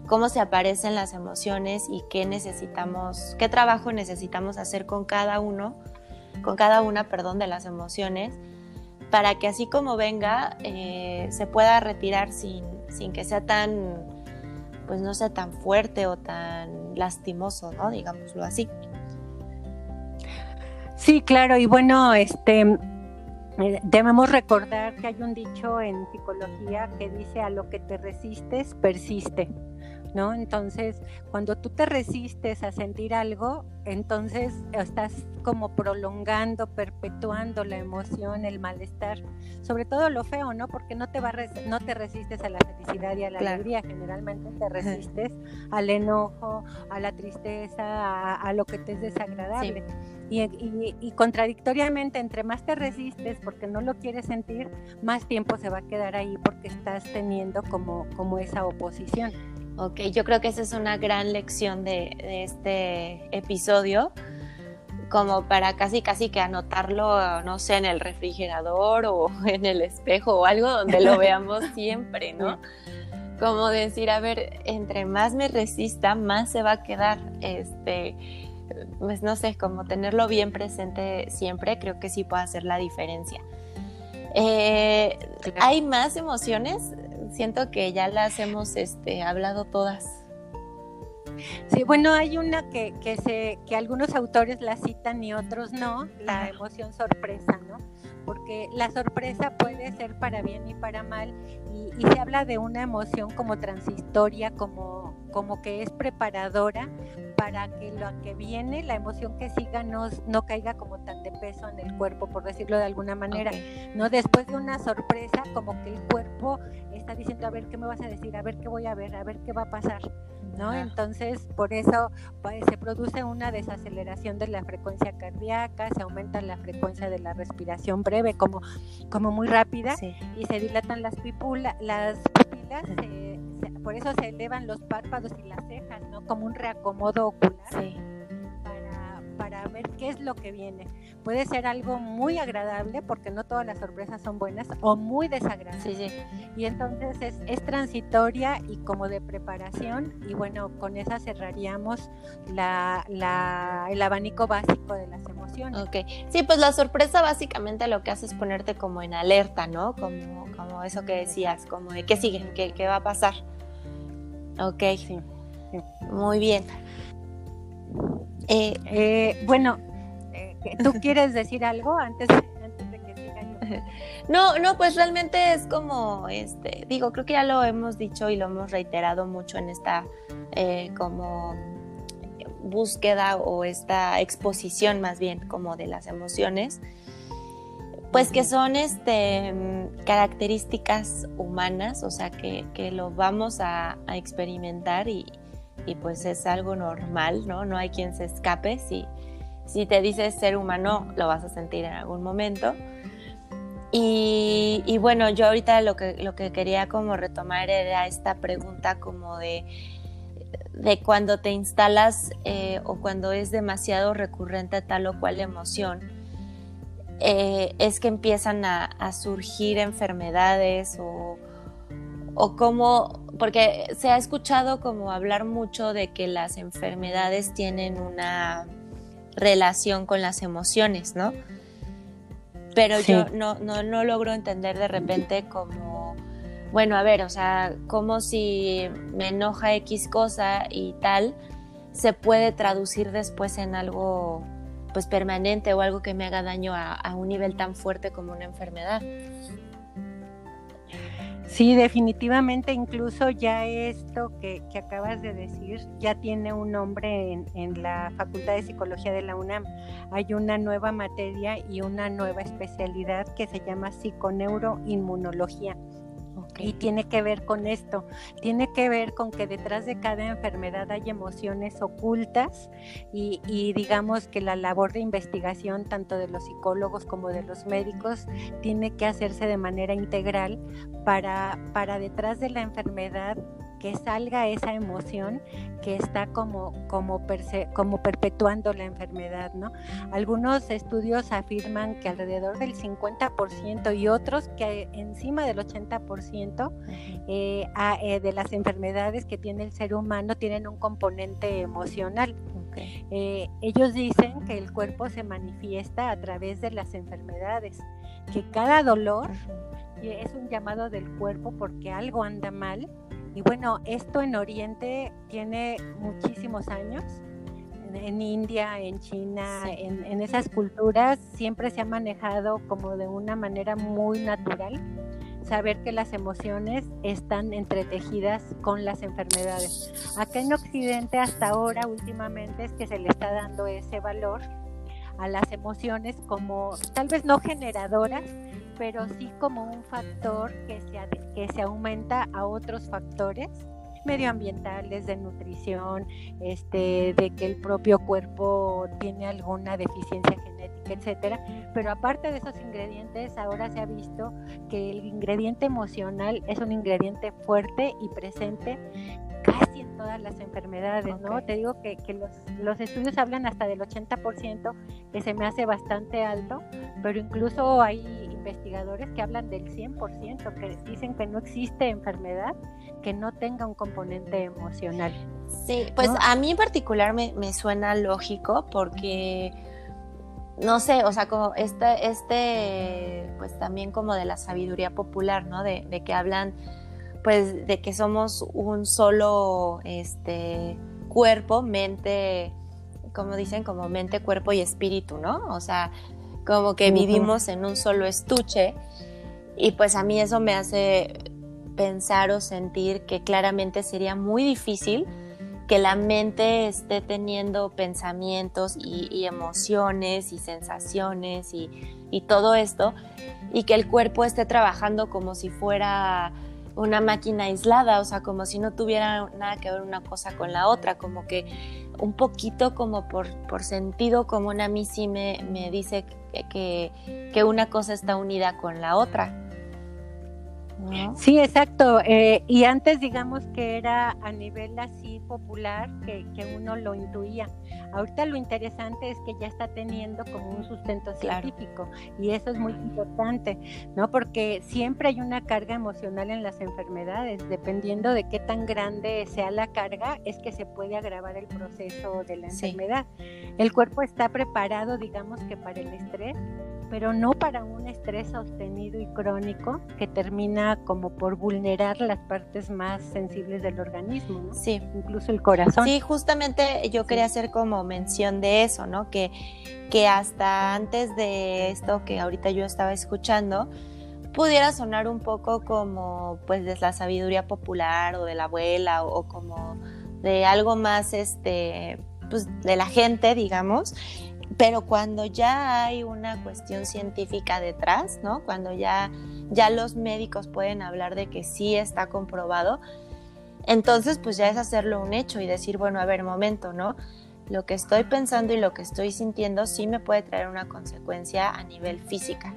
cómo se aparecen las emociones y qué necesitamos, qué trabajo necesitamos hacer con cada uno, con cada una, perdón, de las emociones, para que así como venga, eh, se pueda retirar sin, sin que sea tan, pues no sea tan fuerte o tan lastimoso, ¿no? Digámoslo así. Sí, claro, y bueno, este eh, debemos recordar que hay un dicho en psicología que dice a lo que te resistes, persiste. ¿No? Entonces, cuando tú te resistes a sentir algo, entonces estás como prolongando, perpetuando la emoción, el malestar, sobre todo lo feo, ¿no? Porque no te va no te resistes a la felicidad y a la alegría, generalmente te resistes al enojo, a la tristeza, a, lo que te es desagradable. Y, contradictoriamente, entre más te resistes porque no lo quieres sentir, más tiempo se va a quedar ahí porque estás teniendo como, como esa oposición. Ok, yo creo que esa es una gran lección de, de este episodio, como para casi casi que anotarlo, no sé, en el refrigerador o (laughs) en el espejo o algo donde lo veamos (laughs) siempre, ¿no? Como decir, a ver, entre más me resista, más se va a quedar, este, pues no sé, como tenerlo bien presente siempre, creo que sí puede hacer la diferencia. Eh, ¿Hay más emociones? Siento que ya las hemos este, hablado todas. Sí, bueno, hay una que, que, se, que algunos autores la citan y otros no, la emoción sorpresa, ¿no? Porque la sorpresa puede ser para bien y para mal y, y se habla de una emoción como transitoria, como, como que es preparadora para que lo que viene, la emoción que siga, no, no caiga como tan de peso en el cuerpo, por decirlo de alguna manera. ¿no? Después de una sorpresa, como que el cuerpo está diciendo, a ver qué me vas a decir, a ver qué voy a ver, a ver qué va a pasar. ¿no? Entonces, por eso pues, se produce una desaceleración de la frecuencia cardíaca, se aumenta la frecuencia de la respiración breve, como, como muy rápida, y se dilatan las, pipula, las pupilas, por eso se elevan los párpados y las cejas, ¿no? Como un reacomodo ocular. Para, para ver qué es lo que viene. Puede ser algo muy agradable, porque no todas las sorpresas son buenas, o muy desagradable. Y entonces es, es, transitoria y como de preparación, y bueno, con esa cerraríamos la, la, el abanico básico de las emociones. Ok, sí, pues la sorpresa básicamente lo que hace es ponerte como en alerta, ¿no? Como, como eso que decías, como de qué sigue, qué, qué va a pasar. Ok, sí. Muy bien. Eh, eh, bueno, eh, ¿tú quieres decir algo antes, antes de que siga yo? (laughs) No, no, pues realmente es como, este, digo, creo que ya lo hemos dicho y lo hemos reiterado mucho en esta como búsqueda o esta exposición más bien como de las emociones pues que son este, características humanas, o sea, que, lo vamos a, experimentar y, pues es algo normal, ¿no? No hay quien se escape. Si, si te dices ser humano, lo vas a sentir en algún momento. Y, bueno, yo ahorita lo que, lo que quería como retomar era esta pregunta como de, de cuando te instalas eh, o cuando es demasiado recurrente tal o cual emoción eh, es que empiezan a, surgir enfermedades o, o como, porque se ha escuchado como hablar mucho de que las enfermedades tienen una relación con las emociones, ¿no? Pero yo no, no, no logro entender de repente como, bueno, a ver, o sea, como si me enoja X cosa y tal, se puede traducir después en algo pues permanente o algo que me haga daño a, un nivel tan fuerte como una enfermedad. Sí, definitivamente, incluso ya esto que, acabas de decir ya tiene un nombre en, en, la Facultad de Psicología de la UNAM. Hay una nueva materia y una nueva especialidad que se llama psiconeuroinmunología. Y tiene que ver con esto, tiene que ver con que detrás de cada enfermedad hay emociones ocultas y, digamos que la labor de investigación tanto de los psicólogos como de los médicos tiene que hacerse de manera integral para, para detrás de la enfermedad que salga esa emoción que está como, como, como perpetuando la enfermedad, ¿no? Algunos estudios afirman que alrededor del 50% y otros que encima del 80% eh, eh, de las enfermedades que tiene el ser humano tienen un componente emocional. Eh, ellos dicen que el cuerpo se manifiesta a través de las enfermedades, que cada dolor es un llamado del cuerpo porque algo anda mal y bueno, esto en Oriente tiene muchísimos años. En, India, en China, en, esas culturas siempre se ha manejado como de una manera muy natural. Saber que las emociones están entretejidas con las enfermedades. Acá en Occidente hasta ahora últimamente es que se le está dando ese valor a las emociones como tal vez no generadoras, pero sí como un factor que se, que se aumenta a otros factores medioambientales, de nutrición, este, de que el propio cuerpo tiene alguna deficiencia genética, etcétera. Pero aparte de esos ingredientes, ahora se ha visto que el ingrediente emocional es un ingrediente fuerte y presente casi en todas las enfermedades, ¿no? Te digo que, que los, los, estudios hablan hasta del 80%, que se me hace bastante alto, pero incluso hay investigadores que hablan del 100%, que dicen que no existe enfermedad que no tenga un componente emocional. Sí, pues a mí en particular me, me, suena lógico porque, no sé, o sea, como este, este, pues también como de la sabiduría popular, ¿no? De, de que hablan, pues, de que somos un solo, este, cuerpo, mente, como dicen, como mente, cuerpo y espíritu, ¿no? O sea, como que vivimos en un solo estuche. Y pues a mí eso me hace pensar o sentir que claramente sería muy difícil que la mente esté teniendo pensamientos y, emociones y sensaciones y, y, todo esto y que el cuerpo esté trabajando como si fuera una máquina aislada, o sea, como si no tuviera nada que ver una cosa con la otra, como que un poquito como por, por sentido común a mí sí me, me dice que, que, una cosa está unida con la otra. Sí, exacto. Eh, y antes digamos que era a nivel así popular que, que, uno lo intuía. Ahorita lo interesante es que ya está teniendo como un sustento científico y eso es muy importante, ¿no? Porque siempre hay una carga emocional en las enfermedades. Dependiendo de qué tan grande sea la carga, es que se puede agravar el proceso de la enfermedad. El cuerpo está preparado, digamos que para el estrés, pero no para un estrés sostenido y crónico que termina como por vulnerar las partes más sensibles del organismo, ¿no? Sí. Incluso el corazón. Sí, justamente yo quería hacer como mención de eso, ¿no? Que, que hasta antes de esto que ahorita yo estaba escuchando, pudiera sonar un poco como pues de la sabiduría popular o de la abuela o, o como de algo más este pues de la gente, digamos, pero cuando ya hay una cuestión científica detrás, ¿no? Cuando ya, ya los médicos pueden hablar de que sí está comprobado, entonces pues ya es hacerlo un hecho y decir, bueno, a ver, momento, ¿no? Lo que estoy pensando y lo que estoy sintiendo sí me puede traer una consecuencia a nivel física.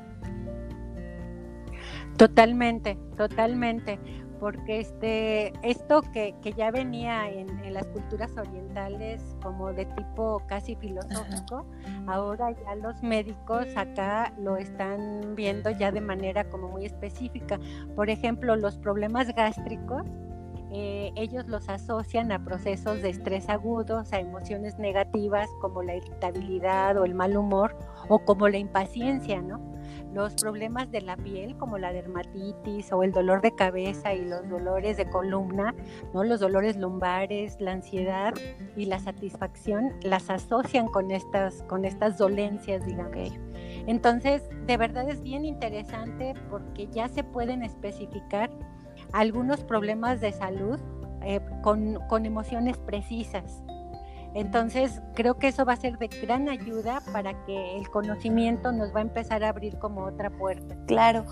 Totalmente, totalmente porque este, esto que, ya venía en, las culturas orientales como de tipo casi filosófico, ahora ya los médicos acá lo están viendo ya de manera como muy específica. Por ejemplo, los problemas gástricos, eh, ellos los asocian a procesos de estrés agudos, a emociones negativas como la irritabilidad o el mal humor o como la impaciencia, ¿no? los problemas de la piel como la dermatitis o el dolor de cabeza y los dolores de columna, ¿no? los dolores lumbares, la ansiedad y la satisfacción las asocian con estas, con estas dolencias, digamos. Entonces, de verdad es bien interesante porque ya se pueden especificar algunos problemas de salud eh, con, con emociones precisas. Entonces, creo que eso va a ser de gran ayuda para que el conocimiento nos va a empezar a abrir como otra puerta. Claro.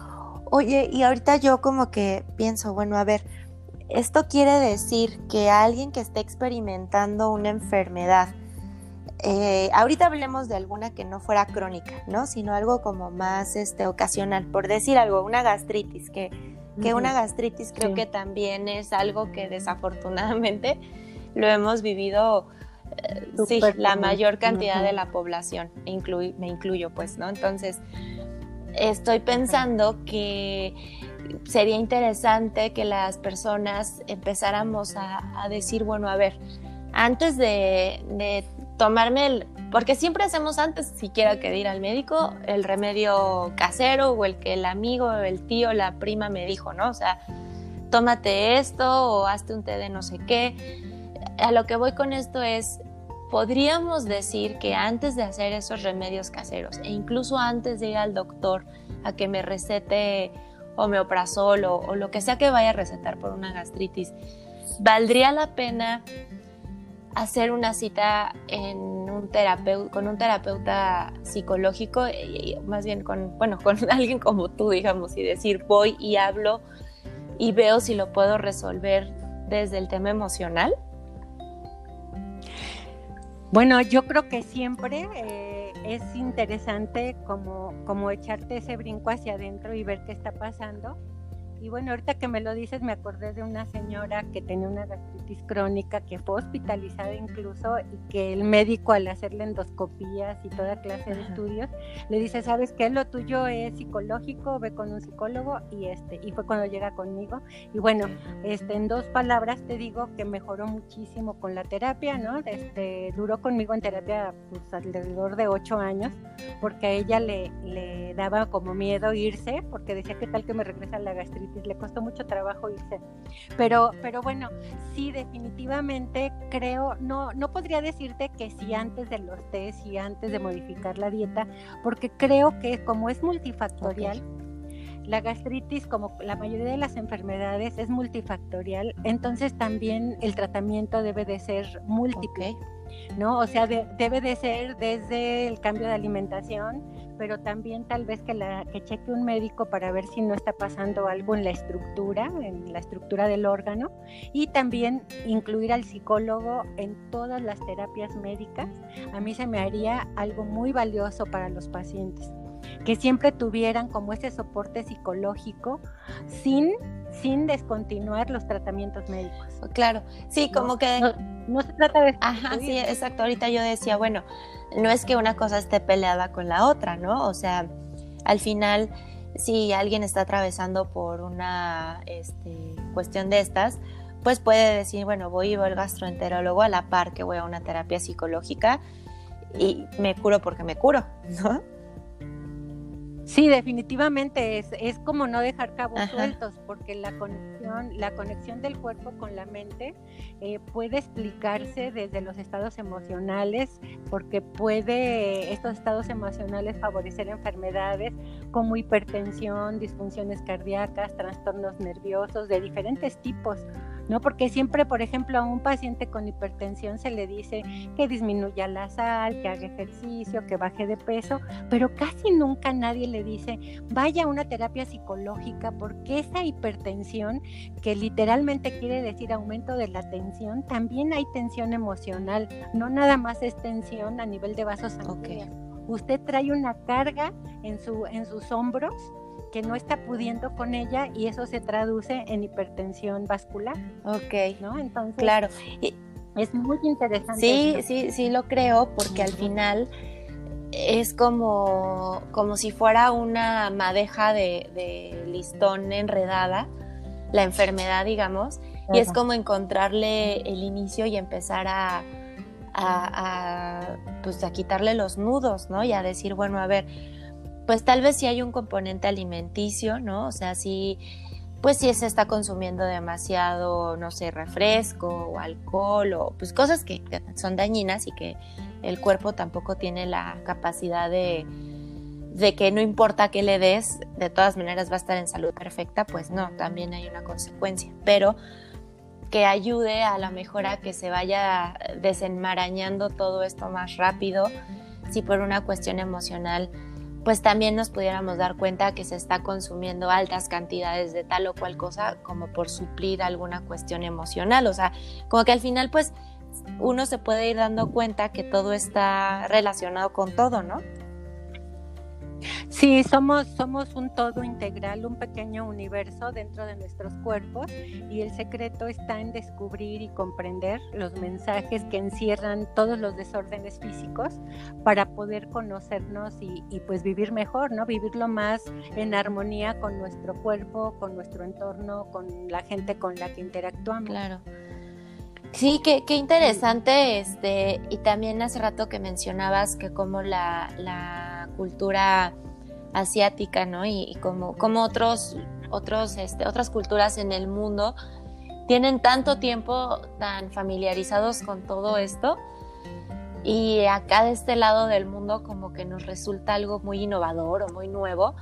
Oye, y ahorita yo como que pienso, bueno, a ver, esto quiere decir que alguien que esté experimentando una enfermedad, eh, ahorita hablemos de alguna que no fuera crónica, ¿no? Sino algo como más este, ocasional, por decir algo, una gastritis, que, que una gastritis creo que también es algo que desafortunadamente (laughs) lo hemos vivido eh, sí, la mayor cantidad de la población, me incluyo pues, ¿no? Entonces, estoy pensando que sería interesante que las personas empezáramos a, decir, bueno, a ver, antes de, tomarme el, porque siempre hacemos antes siquiera que ir al médico el remedio casero o el que el amigo, el tío, la prima me dijo, ¿no? O sea, tómate esto o hazte un té de no sé qué. A lo que voy con esto es, podríamos decir que antes de hacer esos remedios caseros e incluso antes de ir al doctor a que me recete homeoprazol o, o lo que sea que vaya a recetar por una gastritis, ¿valdría la pena hacer una cita en un con un terapeuta psicológico, más bien con, bueno, con (laughs) alguien como tú, digamos, y decir, voy y hablo y veo si lo puedo resolver desde el tema emocional? Bueno, yo creo que siempre eh, es interesante como, como echarte ese brinco hacia adentro y ver qué está pasando y bueno, ahorita que me lo dices, me acordé de una señora que tenía una gastritis crónica, que fue hospitalizada incluso, y que el médico al hacerle endoscopías y toda clase de estudios, le dice, ¿sabes qué? Lo tuyo es psicológico, ve con un psicólogo, y este, y fue cuando llega conmigo. Y bueno, este, en dos palabras te digo que mejoró muchísimo con la terapia, ¿no? Este, duró conmigo en terapia pues, alrededor de ocho años, porque a ella le, le daba como miedo irse, porque decía, ¿qué tal que me regresa la gastritis? Le costó mucho trabajo irse. Pero, pero bueno, sí, definitivamente creo, no, no podría decirte que sí antes de los test y antes de modificar la dieta, porque creo que como es multifactorial, la gastritis, como la mayoría de las enfermedades, es multifactorial, entonces también el tratamiento debe de ser múltiple. ¿no? O sea, debe de ser desde el cambio de alimentación, pero también tal vez que, la, que cheque un médico para ver si no está pasando algo en la estructura, en la estructura del órgano, y también incluir al psicólogo en todas las terapias médicas. A mí se me haría algo muy valioso para los pacientes que siempre tuvieran como ese soporte psicológico sin, sin descontinuar los tratamientos médicos. Claro, sí, como que... No, se trata de... Ajá, sí, exacto. Ahorita yo decía, bueno, no es que una cosa esté peleada con la otra, ¿no? O sea, al final, si alguien está atravesando por una este, cuestión de estas, pues puede decir, bueno, voy y voy al gastroenterólogo a la par que voy a una terapia psicológica y me curo porque me curo, (laughs) ¿no? Sí, definitivamente es, es como no dejar cabos sueltos, porque la conexión, la conexión del cuerpo con la mente eh, puede explicarse desde los estados emocionales, porque puede estos estados emocionales favorecer enfermedades como hipertensión, disfunciones cardíacas, trastornos nerviosos de diferentes tipos. ¿No? Porque siempre, por ejemplo, a un paciente con hipertensión se le dice que disminuya la sal, que haga ejercicio, que baje de peso, pero casi nunca nadie le dice, vaya a una terapia psicológica, porque esa hipertensión, que literalmente quiere decir aumento de la tensión, también hay tensión emocional, no nada más es tensión a nivel de vasos sanguíneos. Usted trae una carga en, su, en sus hombros que no está pudiendo con ella y eso se traduce en hipertensión vascular. Ok. ¿No? Entonces, claro. es muy interesante. Sí, sí, sí lo creo porque al final es como, como si fuera una madeja de, listón enredada, la enfermedad, digamos, y es como encontrarle el inicio y empezar a, a, pues a quitarle los nudos, ¿no? Y a decir, bueno, a ver, pues tal vez si hay un componente alimenticio, ¿no? O sea, si pues si se está consumiendo demasiado, no sé, refresco o alcohol o pues cosas que son dañinas y que el cuerpo tampoco tiene la capacidad de, de que no importa qué le des, de todas maneras va a estar en salud perfecta, pues no, también hay una consecuencia, pero que ayude a la mejora que se vaya desenmarañando todo esto más rápido, si por una cuestión emocional pues también nos pudiéramos dar cuenta que se está consumiendo altas cantidades de tal o cual cosa como por suplir alguna cuestión emocional. O sea, como que al final pues uno se puede ir dando cuenta que todo está relacionado con todo, ¿no? Sí, somos, somos un todo integral, un pequeño universo dentro de nuestros cuerpos y el secreto está en descubrir y comprender los mensajes que encierran todos los desórdenes físicos para poder conocernos y, y pues vivir mejor, ¿no? Vivirlo más en armonía con nuestro cuerpo, con nuestro entorno, con la gente con la que interactuamos. Claro. Sí, qué, qué interesante, este, y también hace rato que mencionabas que como la, la cultura asiática, ¿no? Y, como, como otros, otros, este, otras culturas en el mundo tienen tanto tiempo tan familiarizados con todo esto. Y acá de este lado del mundo como que nos resulta algo muy innovador o muy nuevo,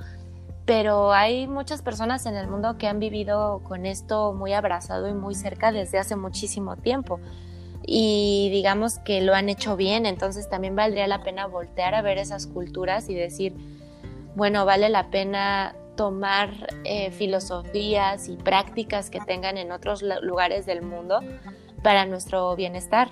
pero hay muchas personas en el mundo que han vivido con esto muy abrazado y muy cerca desde hace muchísimo tiempo. Y digamos que lo han hecho bien, entonces también valdría la pena voltear a ver esas culturas y decir, bueno, vale la pena tomar eh, filosofías y prácticas que tengan en otros lugares del mundo para nuestro bienestar.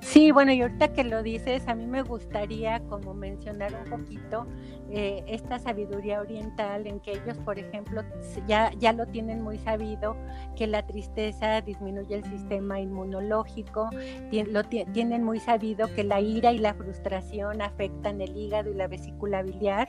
Sí, bueno, y ahorita que lo dices, a mí me gustaría como mencionar un poquito eh, esta sabiduría oriental en que ellos, por ejemplo, ya, ya lo tienen muy sabido, que la tristeza disminuye el sistema inmunológico, lo tienen muy sabido que la ira y la frustración afectan el hígado y la vesícula biliar,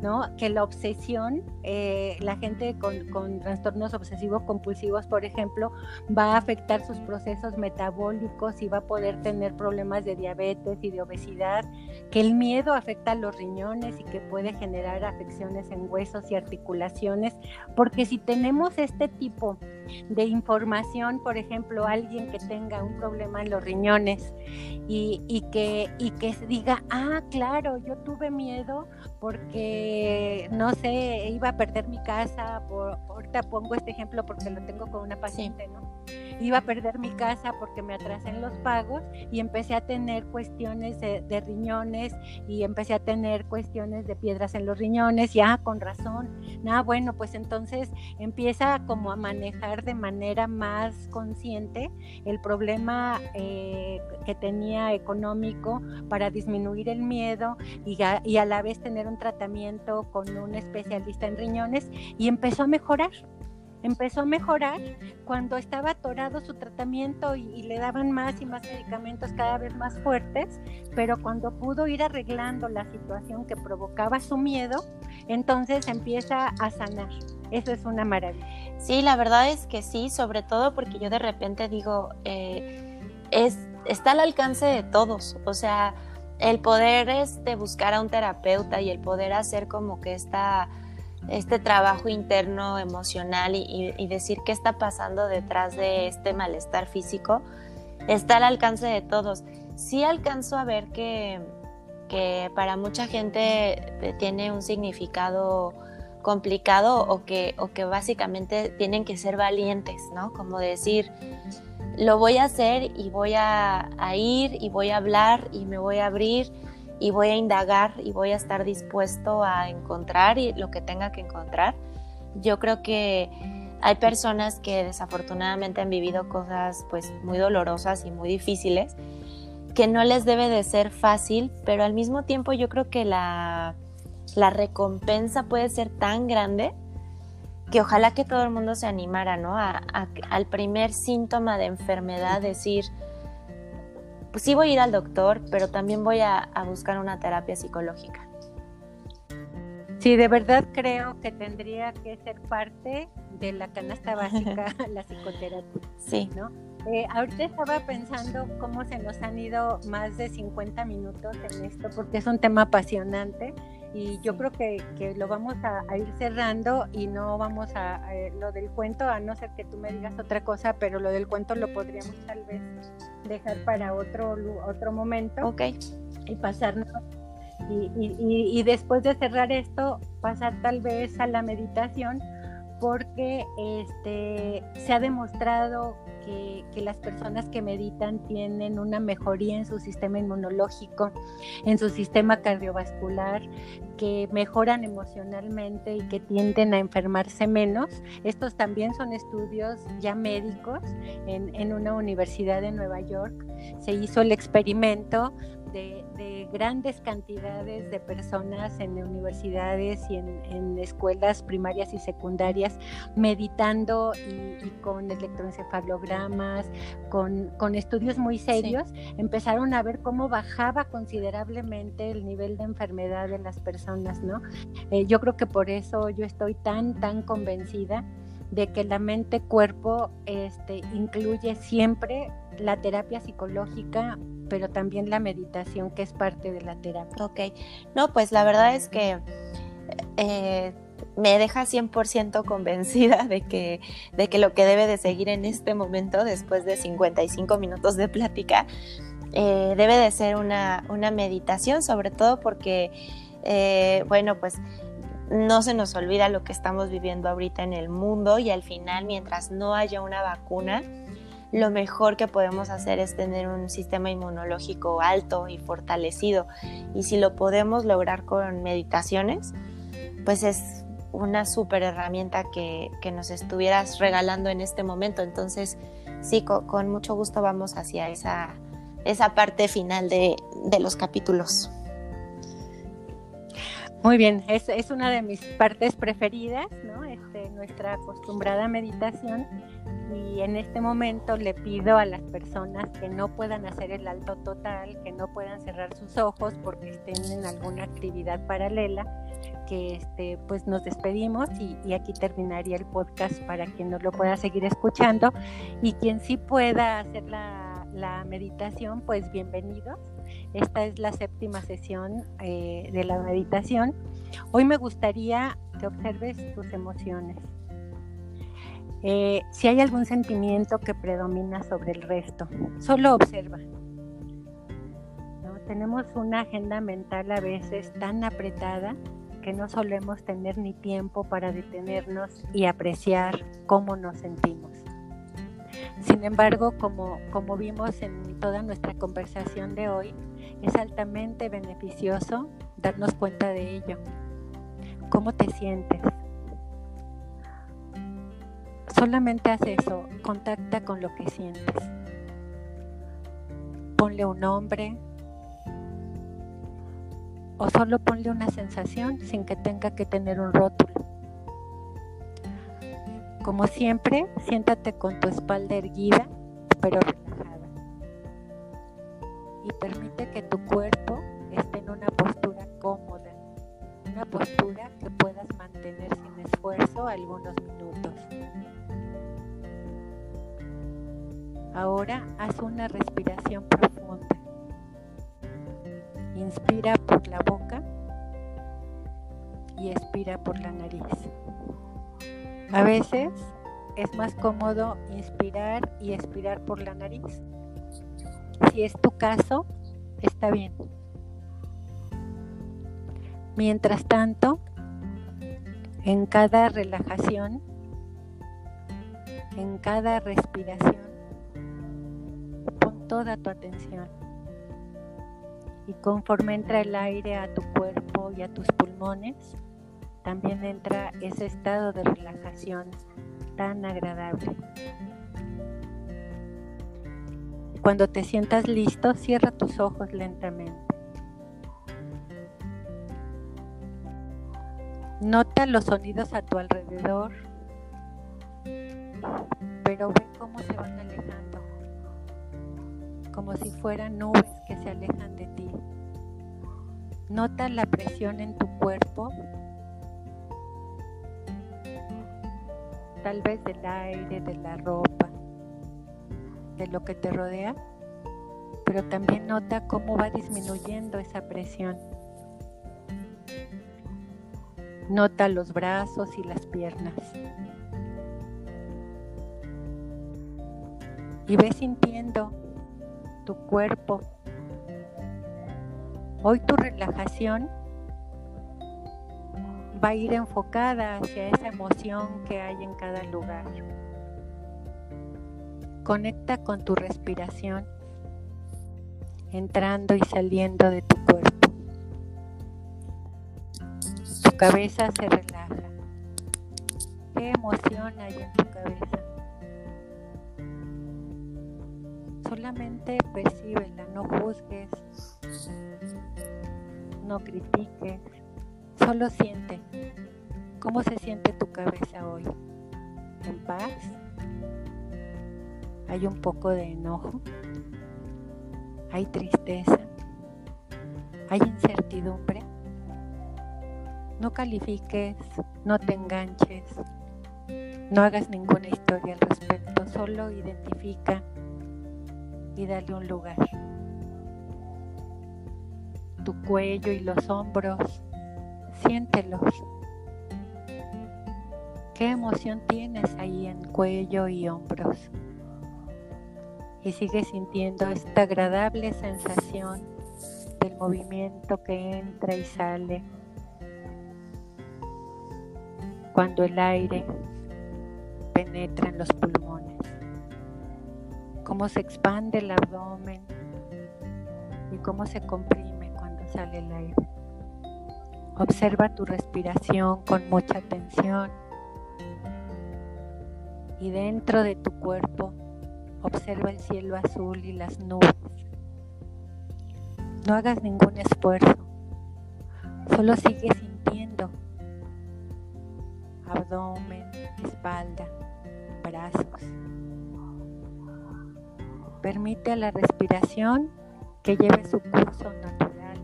¿no? Que la obsesión, eh, la gente con, con trastornos obsesivos compulsivos, por ejemplo, va a afectar sus procesos metabólicos y va a poder tener problemas de diabetes y de obesidad, que el miedo afecta a los riñones y que puede generar afecciones en huesos y articulaciones, porque si tenemos este tipo de información, por ejemplo, alguien que tenga un problema en los riñones y, y que, y que diga, ah, claro, yo tuve miedo porque, no sé, iba a perder mi casa, por, ahorita pongo este ejemplo porque lo tengo con una paciente, ¿no? Iba a perder mi casa porque me atrasé en los pagos y empecé a tener cuestiones de, de riñones y empecé a tener cuestiones de piedras en los riñones, ya con razón, nada, bueno, pues entonces empieza como a manejar de manera más consciente el problema eh, que tenía económico para disminuir el miedo y y a la vez tener un tratamiento con un especialista en riñones y empezó a mejorar empezó a mejorar cuando estaba atorado su tratamiento y, le daban más y más medicamentos cada vez más fuertes, pero cuando pudo ir arreglando la situación que provocaba su miedo, entonces empieza a sanar. Eso es una maravilla. Sí, la verdad es que sí, sobre todo porque yo de repente digo, eh, es, está al alcance de todos, o sea, el poder este, buscar a un terapeuta y el poder hacer como que esta este trabajo interno emocional y, decir qué está pasando detrás de este malestar físico está al alcance de todos. Sí alcanzo a ver que, que para mucha gente tiene un significado complicado o que, o que básicamente tienen que ser valientes, ¿no? Como decir, lo voy a hacer y voy a, a ir y voy a hablar y me voy a abrir y voy a indagar y voy a estar dispuesto a encontrar lo que tenga que encontrar. Yo creo que hay personas que desafortunadamente han vivido cosas pues muy dolorosas y muy difíciles que no les debe de ser fácil, pero al mismo tiempo yo creo que la, la recompensa puede ser tan grande que ojalá que todo el mundo se animara, ¿no? al primer síntoma de enfermedad decir, pues sí voy a ir al doctor, pero también voy a, buscar una terapia psicológica. Sí, de verdad creo que tendría que ser parte de la canasta básica (laughs) la psicoterapia. Sí. ¿no? Eh, ahorita estaba pensando cómo se nos han ido más de 50 minutos en esto, porque es un tema apasionante y yo creo que, que lo vamos a, ir cerrando y no vamos a, lo del cuento, a no ser que tú me digas otra cosa, pero lo del cuento lo podríamos tal vez dejar para otro, otro momento. Ok. Y pasarnos. Y, y, y después de cerrar esto, pasar tal vez a la meditación, porque este, se ha demostrado que, las personas que meditan tienen una mejoría en su sistema inmunológico, en su sistema cardiovascular, que mejoran emocionalmente y que tienden a enfermarse menos. Estos también son estudios ya médicos en, una universidad de Nueva York. Se hizo el experimento de, grandes cantidades de personas en universidades y en, escuelas primarias y secundarias meditando y, con electroencefalogramas, con, con, estudios muy serios, empezaron a ver cómo bajaba considerablemente el nivel de enfermedad de las personas, ¿no? Eh, yo creo que por eso yo estoy tan, tan convencida de que la mente-cuerpo este, incluye siempre la terapia psicológica, pero también la meditación, que es parte de la terapia. Ok, no, pues la verdad es que eh, me deja 100% convencida de que, de que lo que debe de seguir en este momento, después de 55 minutos de plática, eh, debe de ser una, una, meditación, sobre todo porque, eh, bueno, pues no se nos olvida lo que estamos viviendo ahorita en el mundo y al final, mientras no haya una vacuna, lo mejor que podemos hacer es tener un sistema inmunológico alto y fortalecido. Y si lo podemos lograr con meditaciones, pues es una súper herramienta que, nos estuvieras regalando en este momento. Entonces, sí, con, mucho gusto vamos hacia esa, esa parte final de, de los capítulos. Muy bien, es, es, una de mis partes preferidas, ¿no? Este, nuestra acostumbrada meditación. Y en este momento le pido a las personas que no puedan hacer el alto total, que no puedan cerrar sus ojos porque estén en alguna actividad paralela, que este, pues nos despedimos y, aquí terminaría el podcast para quien no lo pueda seguir escuchando. Y quien sí pueda hacer la, la meditación, pues bienvenidos esta es la séptima sesión eh, de la meditación. Hoy me gustaría que observes tus emociones. Eh, si hay algún sentimiento que predomina sobre el resto, solo observa. Tenemos una agenda mental a veces tan apretada que no solemos tener ni tiempo para detenernos y apreciar cómo nos sentimos. Sin embargo, como, como vimos en toda nuestra conversación de hoy, es altamente beneficioso darnos cuenta de ello. ¿Cómo te sientes? Solamente haz eso, contacta con lo que sientes. Ponle un nombre o solo ponle una sensación sin que tenga que tener un rótulo. Como siempre, siéntate con tu espalda erguida, pero relajada. Y permite que tu cuerpo esté en una postura cómoda, una postura que puedas mantener sin esfuerzo algunos minutos. Ahora haz una respiración profunda. Inspira por la boca y expira por la nariz. A veces es más cómodo inspirar y expirar por la nariz. Si es tu caso, está bien. Mientras tanto, en cada relajación, en cada respiración, pon toda tu atención. Y conforme entra el aire a tu cuerpo y a tus pulmones, también entra ese estado de relajación tan agradable. Cuando te sientas listo, cierra tus ojos lentamente. Nota los sonidos a tu alrededor, pero ve cómo se van alejando, como si fueran nubes que se alejan de ti. Nota la presión en tu cuerpo tal vez del aire, de la ropa, de lo que te rodea, pero también nota cómo va disminuyendo esa presión. Nota los brazos y las piernas. Y ve sintiendo tu cuerpo. Hoy tu relajación va a ir enfocada hacia esa emoción que hay en cada lugar. Conecta con tu respiración, entrando y saliendo de tu cuerpo. cabeza se relaja. ¿Qué emoción hay en tu cabeza? Solamente percíbela, no juzgues, no critiques, solo siente. ¿Cómo se siente tu cabeza hoy? ¿En paz? ¿Hay un poco de enojo? ¿Hay tristeza? ¿Hay incertidumbre? No califiques, no te enganches, no hagas ninguna historia al respecto, solo identifica y dale un lugar. Tu cuello y los hombros, siéntelos. ¿Qué emoción tienes ahí en cuello y hombros? Y sigue sintiendo esta agradable sensación del movimiento que entra y sale cuando el aire penetra en los pulmones, cómo se expande el abdomen y cómo se comprime cuando sale el aire. Observa tu respiración con mucha atención y dentro de tu cuerpo observa el cielo azul y las nubes. No hagas ningún esfuerzo, solo sigue sintiendo abdomen, espalda, brazos. Permite a la respiración que lleve su curso natural.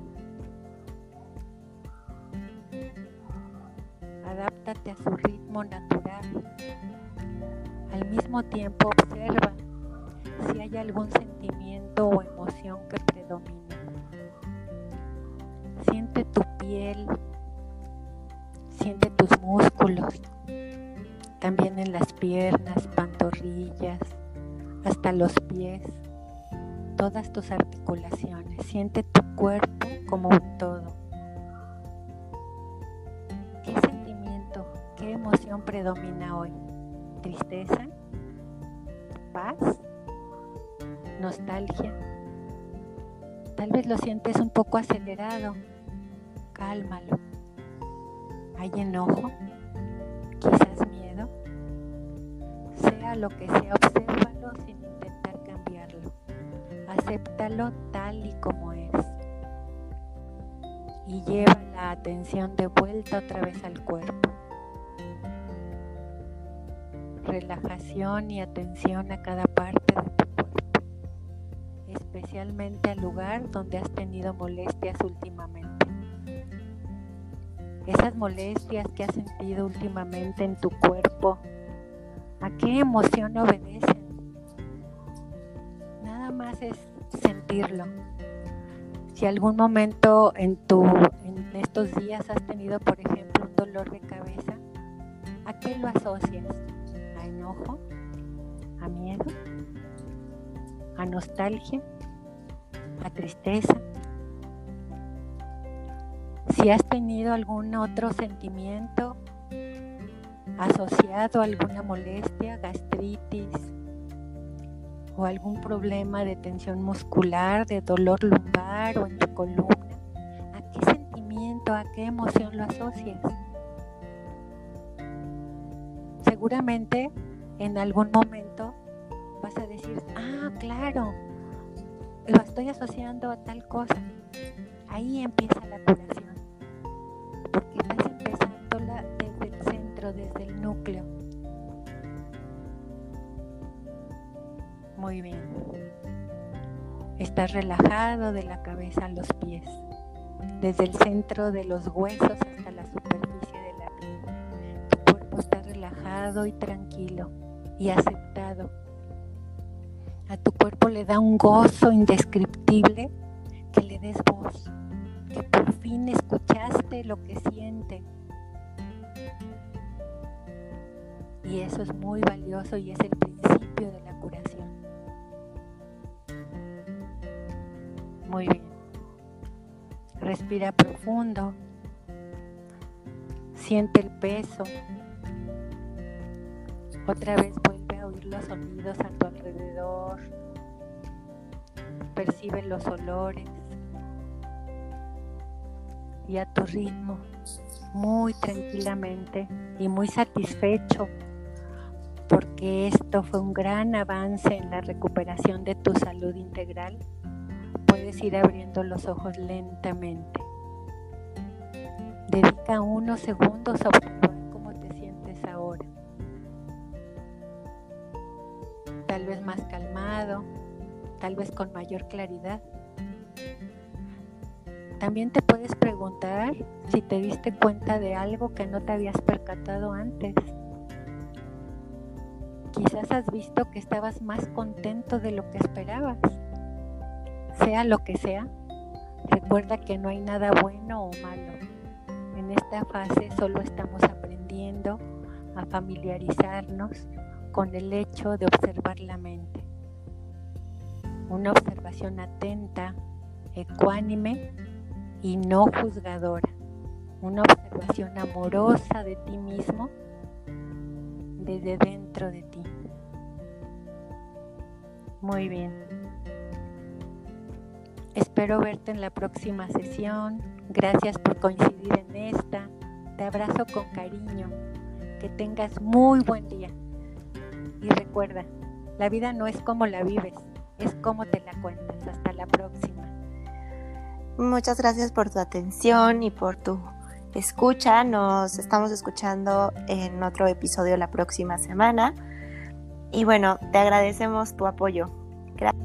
Adáptate a su ritmo natural. Al mismo tiempo observa si hay algún sentimiento o emoción que predomina. Siente tu piel Siente tus músculos, también en las piernas, pantorrillas, hasta los pies, todas tus articulaciones. Siente tu cuerpo como un todo. ¿Qué sentimiento, qué emoción predomina hoy? ¿Tristeza? ¿Paz? ¿Nostalgia? Tal vez lo sientes un poco acelerado. Cálmalo hay enojo, quizás miedo, sea lo que sea, obsérvalo sin intentar cambiarlo. Acéptalo tal y como es. Y lleva la atención de vuelta otra vez al cuerpo. Relajación y atención a cada parte de al lugar donde has tenido molestias últimamente esas molestias que has sentido últimamente en tu cuerpo, ¿a qué emoción obedecen? Nada más es sentirlo. Si algún momento en tu en estos días has tenido, por ejemplo, un dolor de cabeza, ¿a qué lo asocias? ¿A enojo? ¿A miedo? ¿A nostalgia? ¿A tristeza? Si has tenido algún otro sentimiento asociado a alguna molestia, gastritis o algún problema de tensión muscular, de dolor lumbar o en tu columna, ¿a qué sentimiento, a qué emoción lo asocias? Seguramente en algún momento vas a decir, ah, claro, lo estoy asociando a tal cosa. Ahí empieza la curación porque estás empezándola desde el centro, desde el núcleo. Muy bien. Estás relajado de la cabeza a los pies, desde el centro de los huesos hasta la superficie de la piel. Tu cuerpo está relajado y tranquilo y aceptado. A tu cuerpo le da un gozo indescriptible que le des voz que por fin escuchaste lo que siente. Y eso es muy valioso y es el principio de la curación. Muy bien. Respira profundo. Siente el peso. Otra vez vuelve a oír los sonidos alrededor. Los olores y a tu ritmo. muy tranquilamente y muy satisfecho porque esto fue un gran avance en la recuperación de tu salud integral, puedes ir abriendo los ojos lentamente. Dedica unos segundos a tal con mayor claridad. También te puedes preguntar si te diste cuenta de algo que no te habías percatado antes. Quizás has visto que estabas más contento de lo que esperabas. Sea lo que sea, recuerda que no hay nada bueno o malo. En esta fase solo estamos aprendiendo a familiarizarnos con el hecho de observar la mente. Una observación atenta, ecuánime y no juzgadora. Una observación amorosa de ti mismo desde dentro de ti. Muy bien. Espero verte en la próxima sesión. Gracias por coincidir en esta. Te abrazo con cariño. Que tengas muy buen día. Y recuerda, la vida no es como la vives, es como te la cuentas. Hasta la próxima. Muchas gracias por tu atención y por tu escucha. Nos estamos escuchando en otro episodio la próxima semana. Y bueno, te agradecemos tu apoyo. Gracias.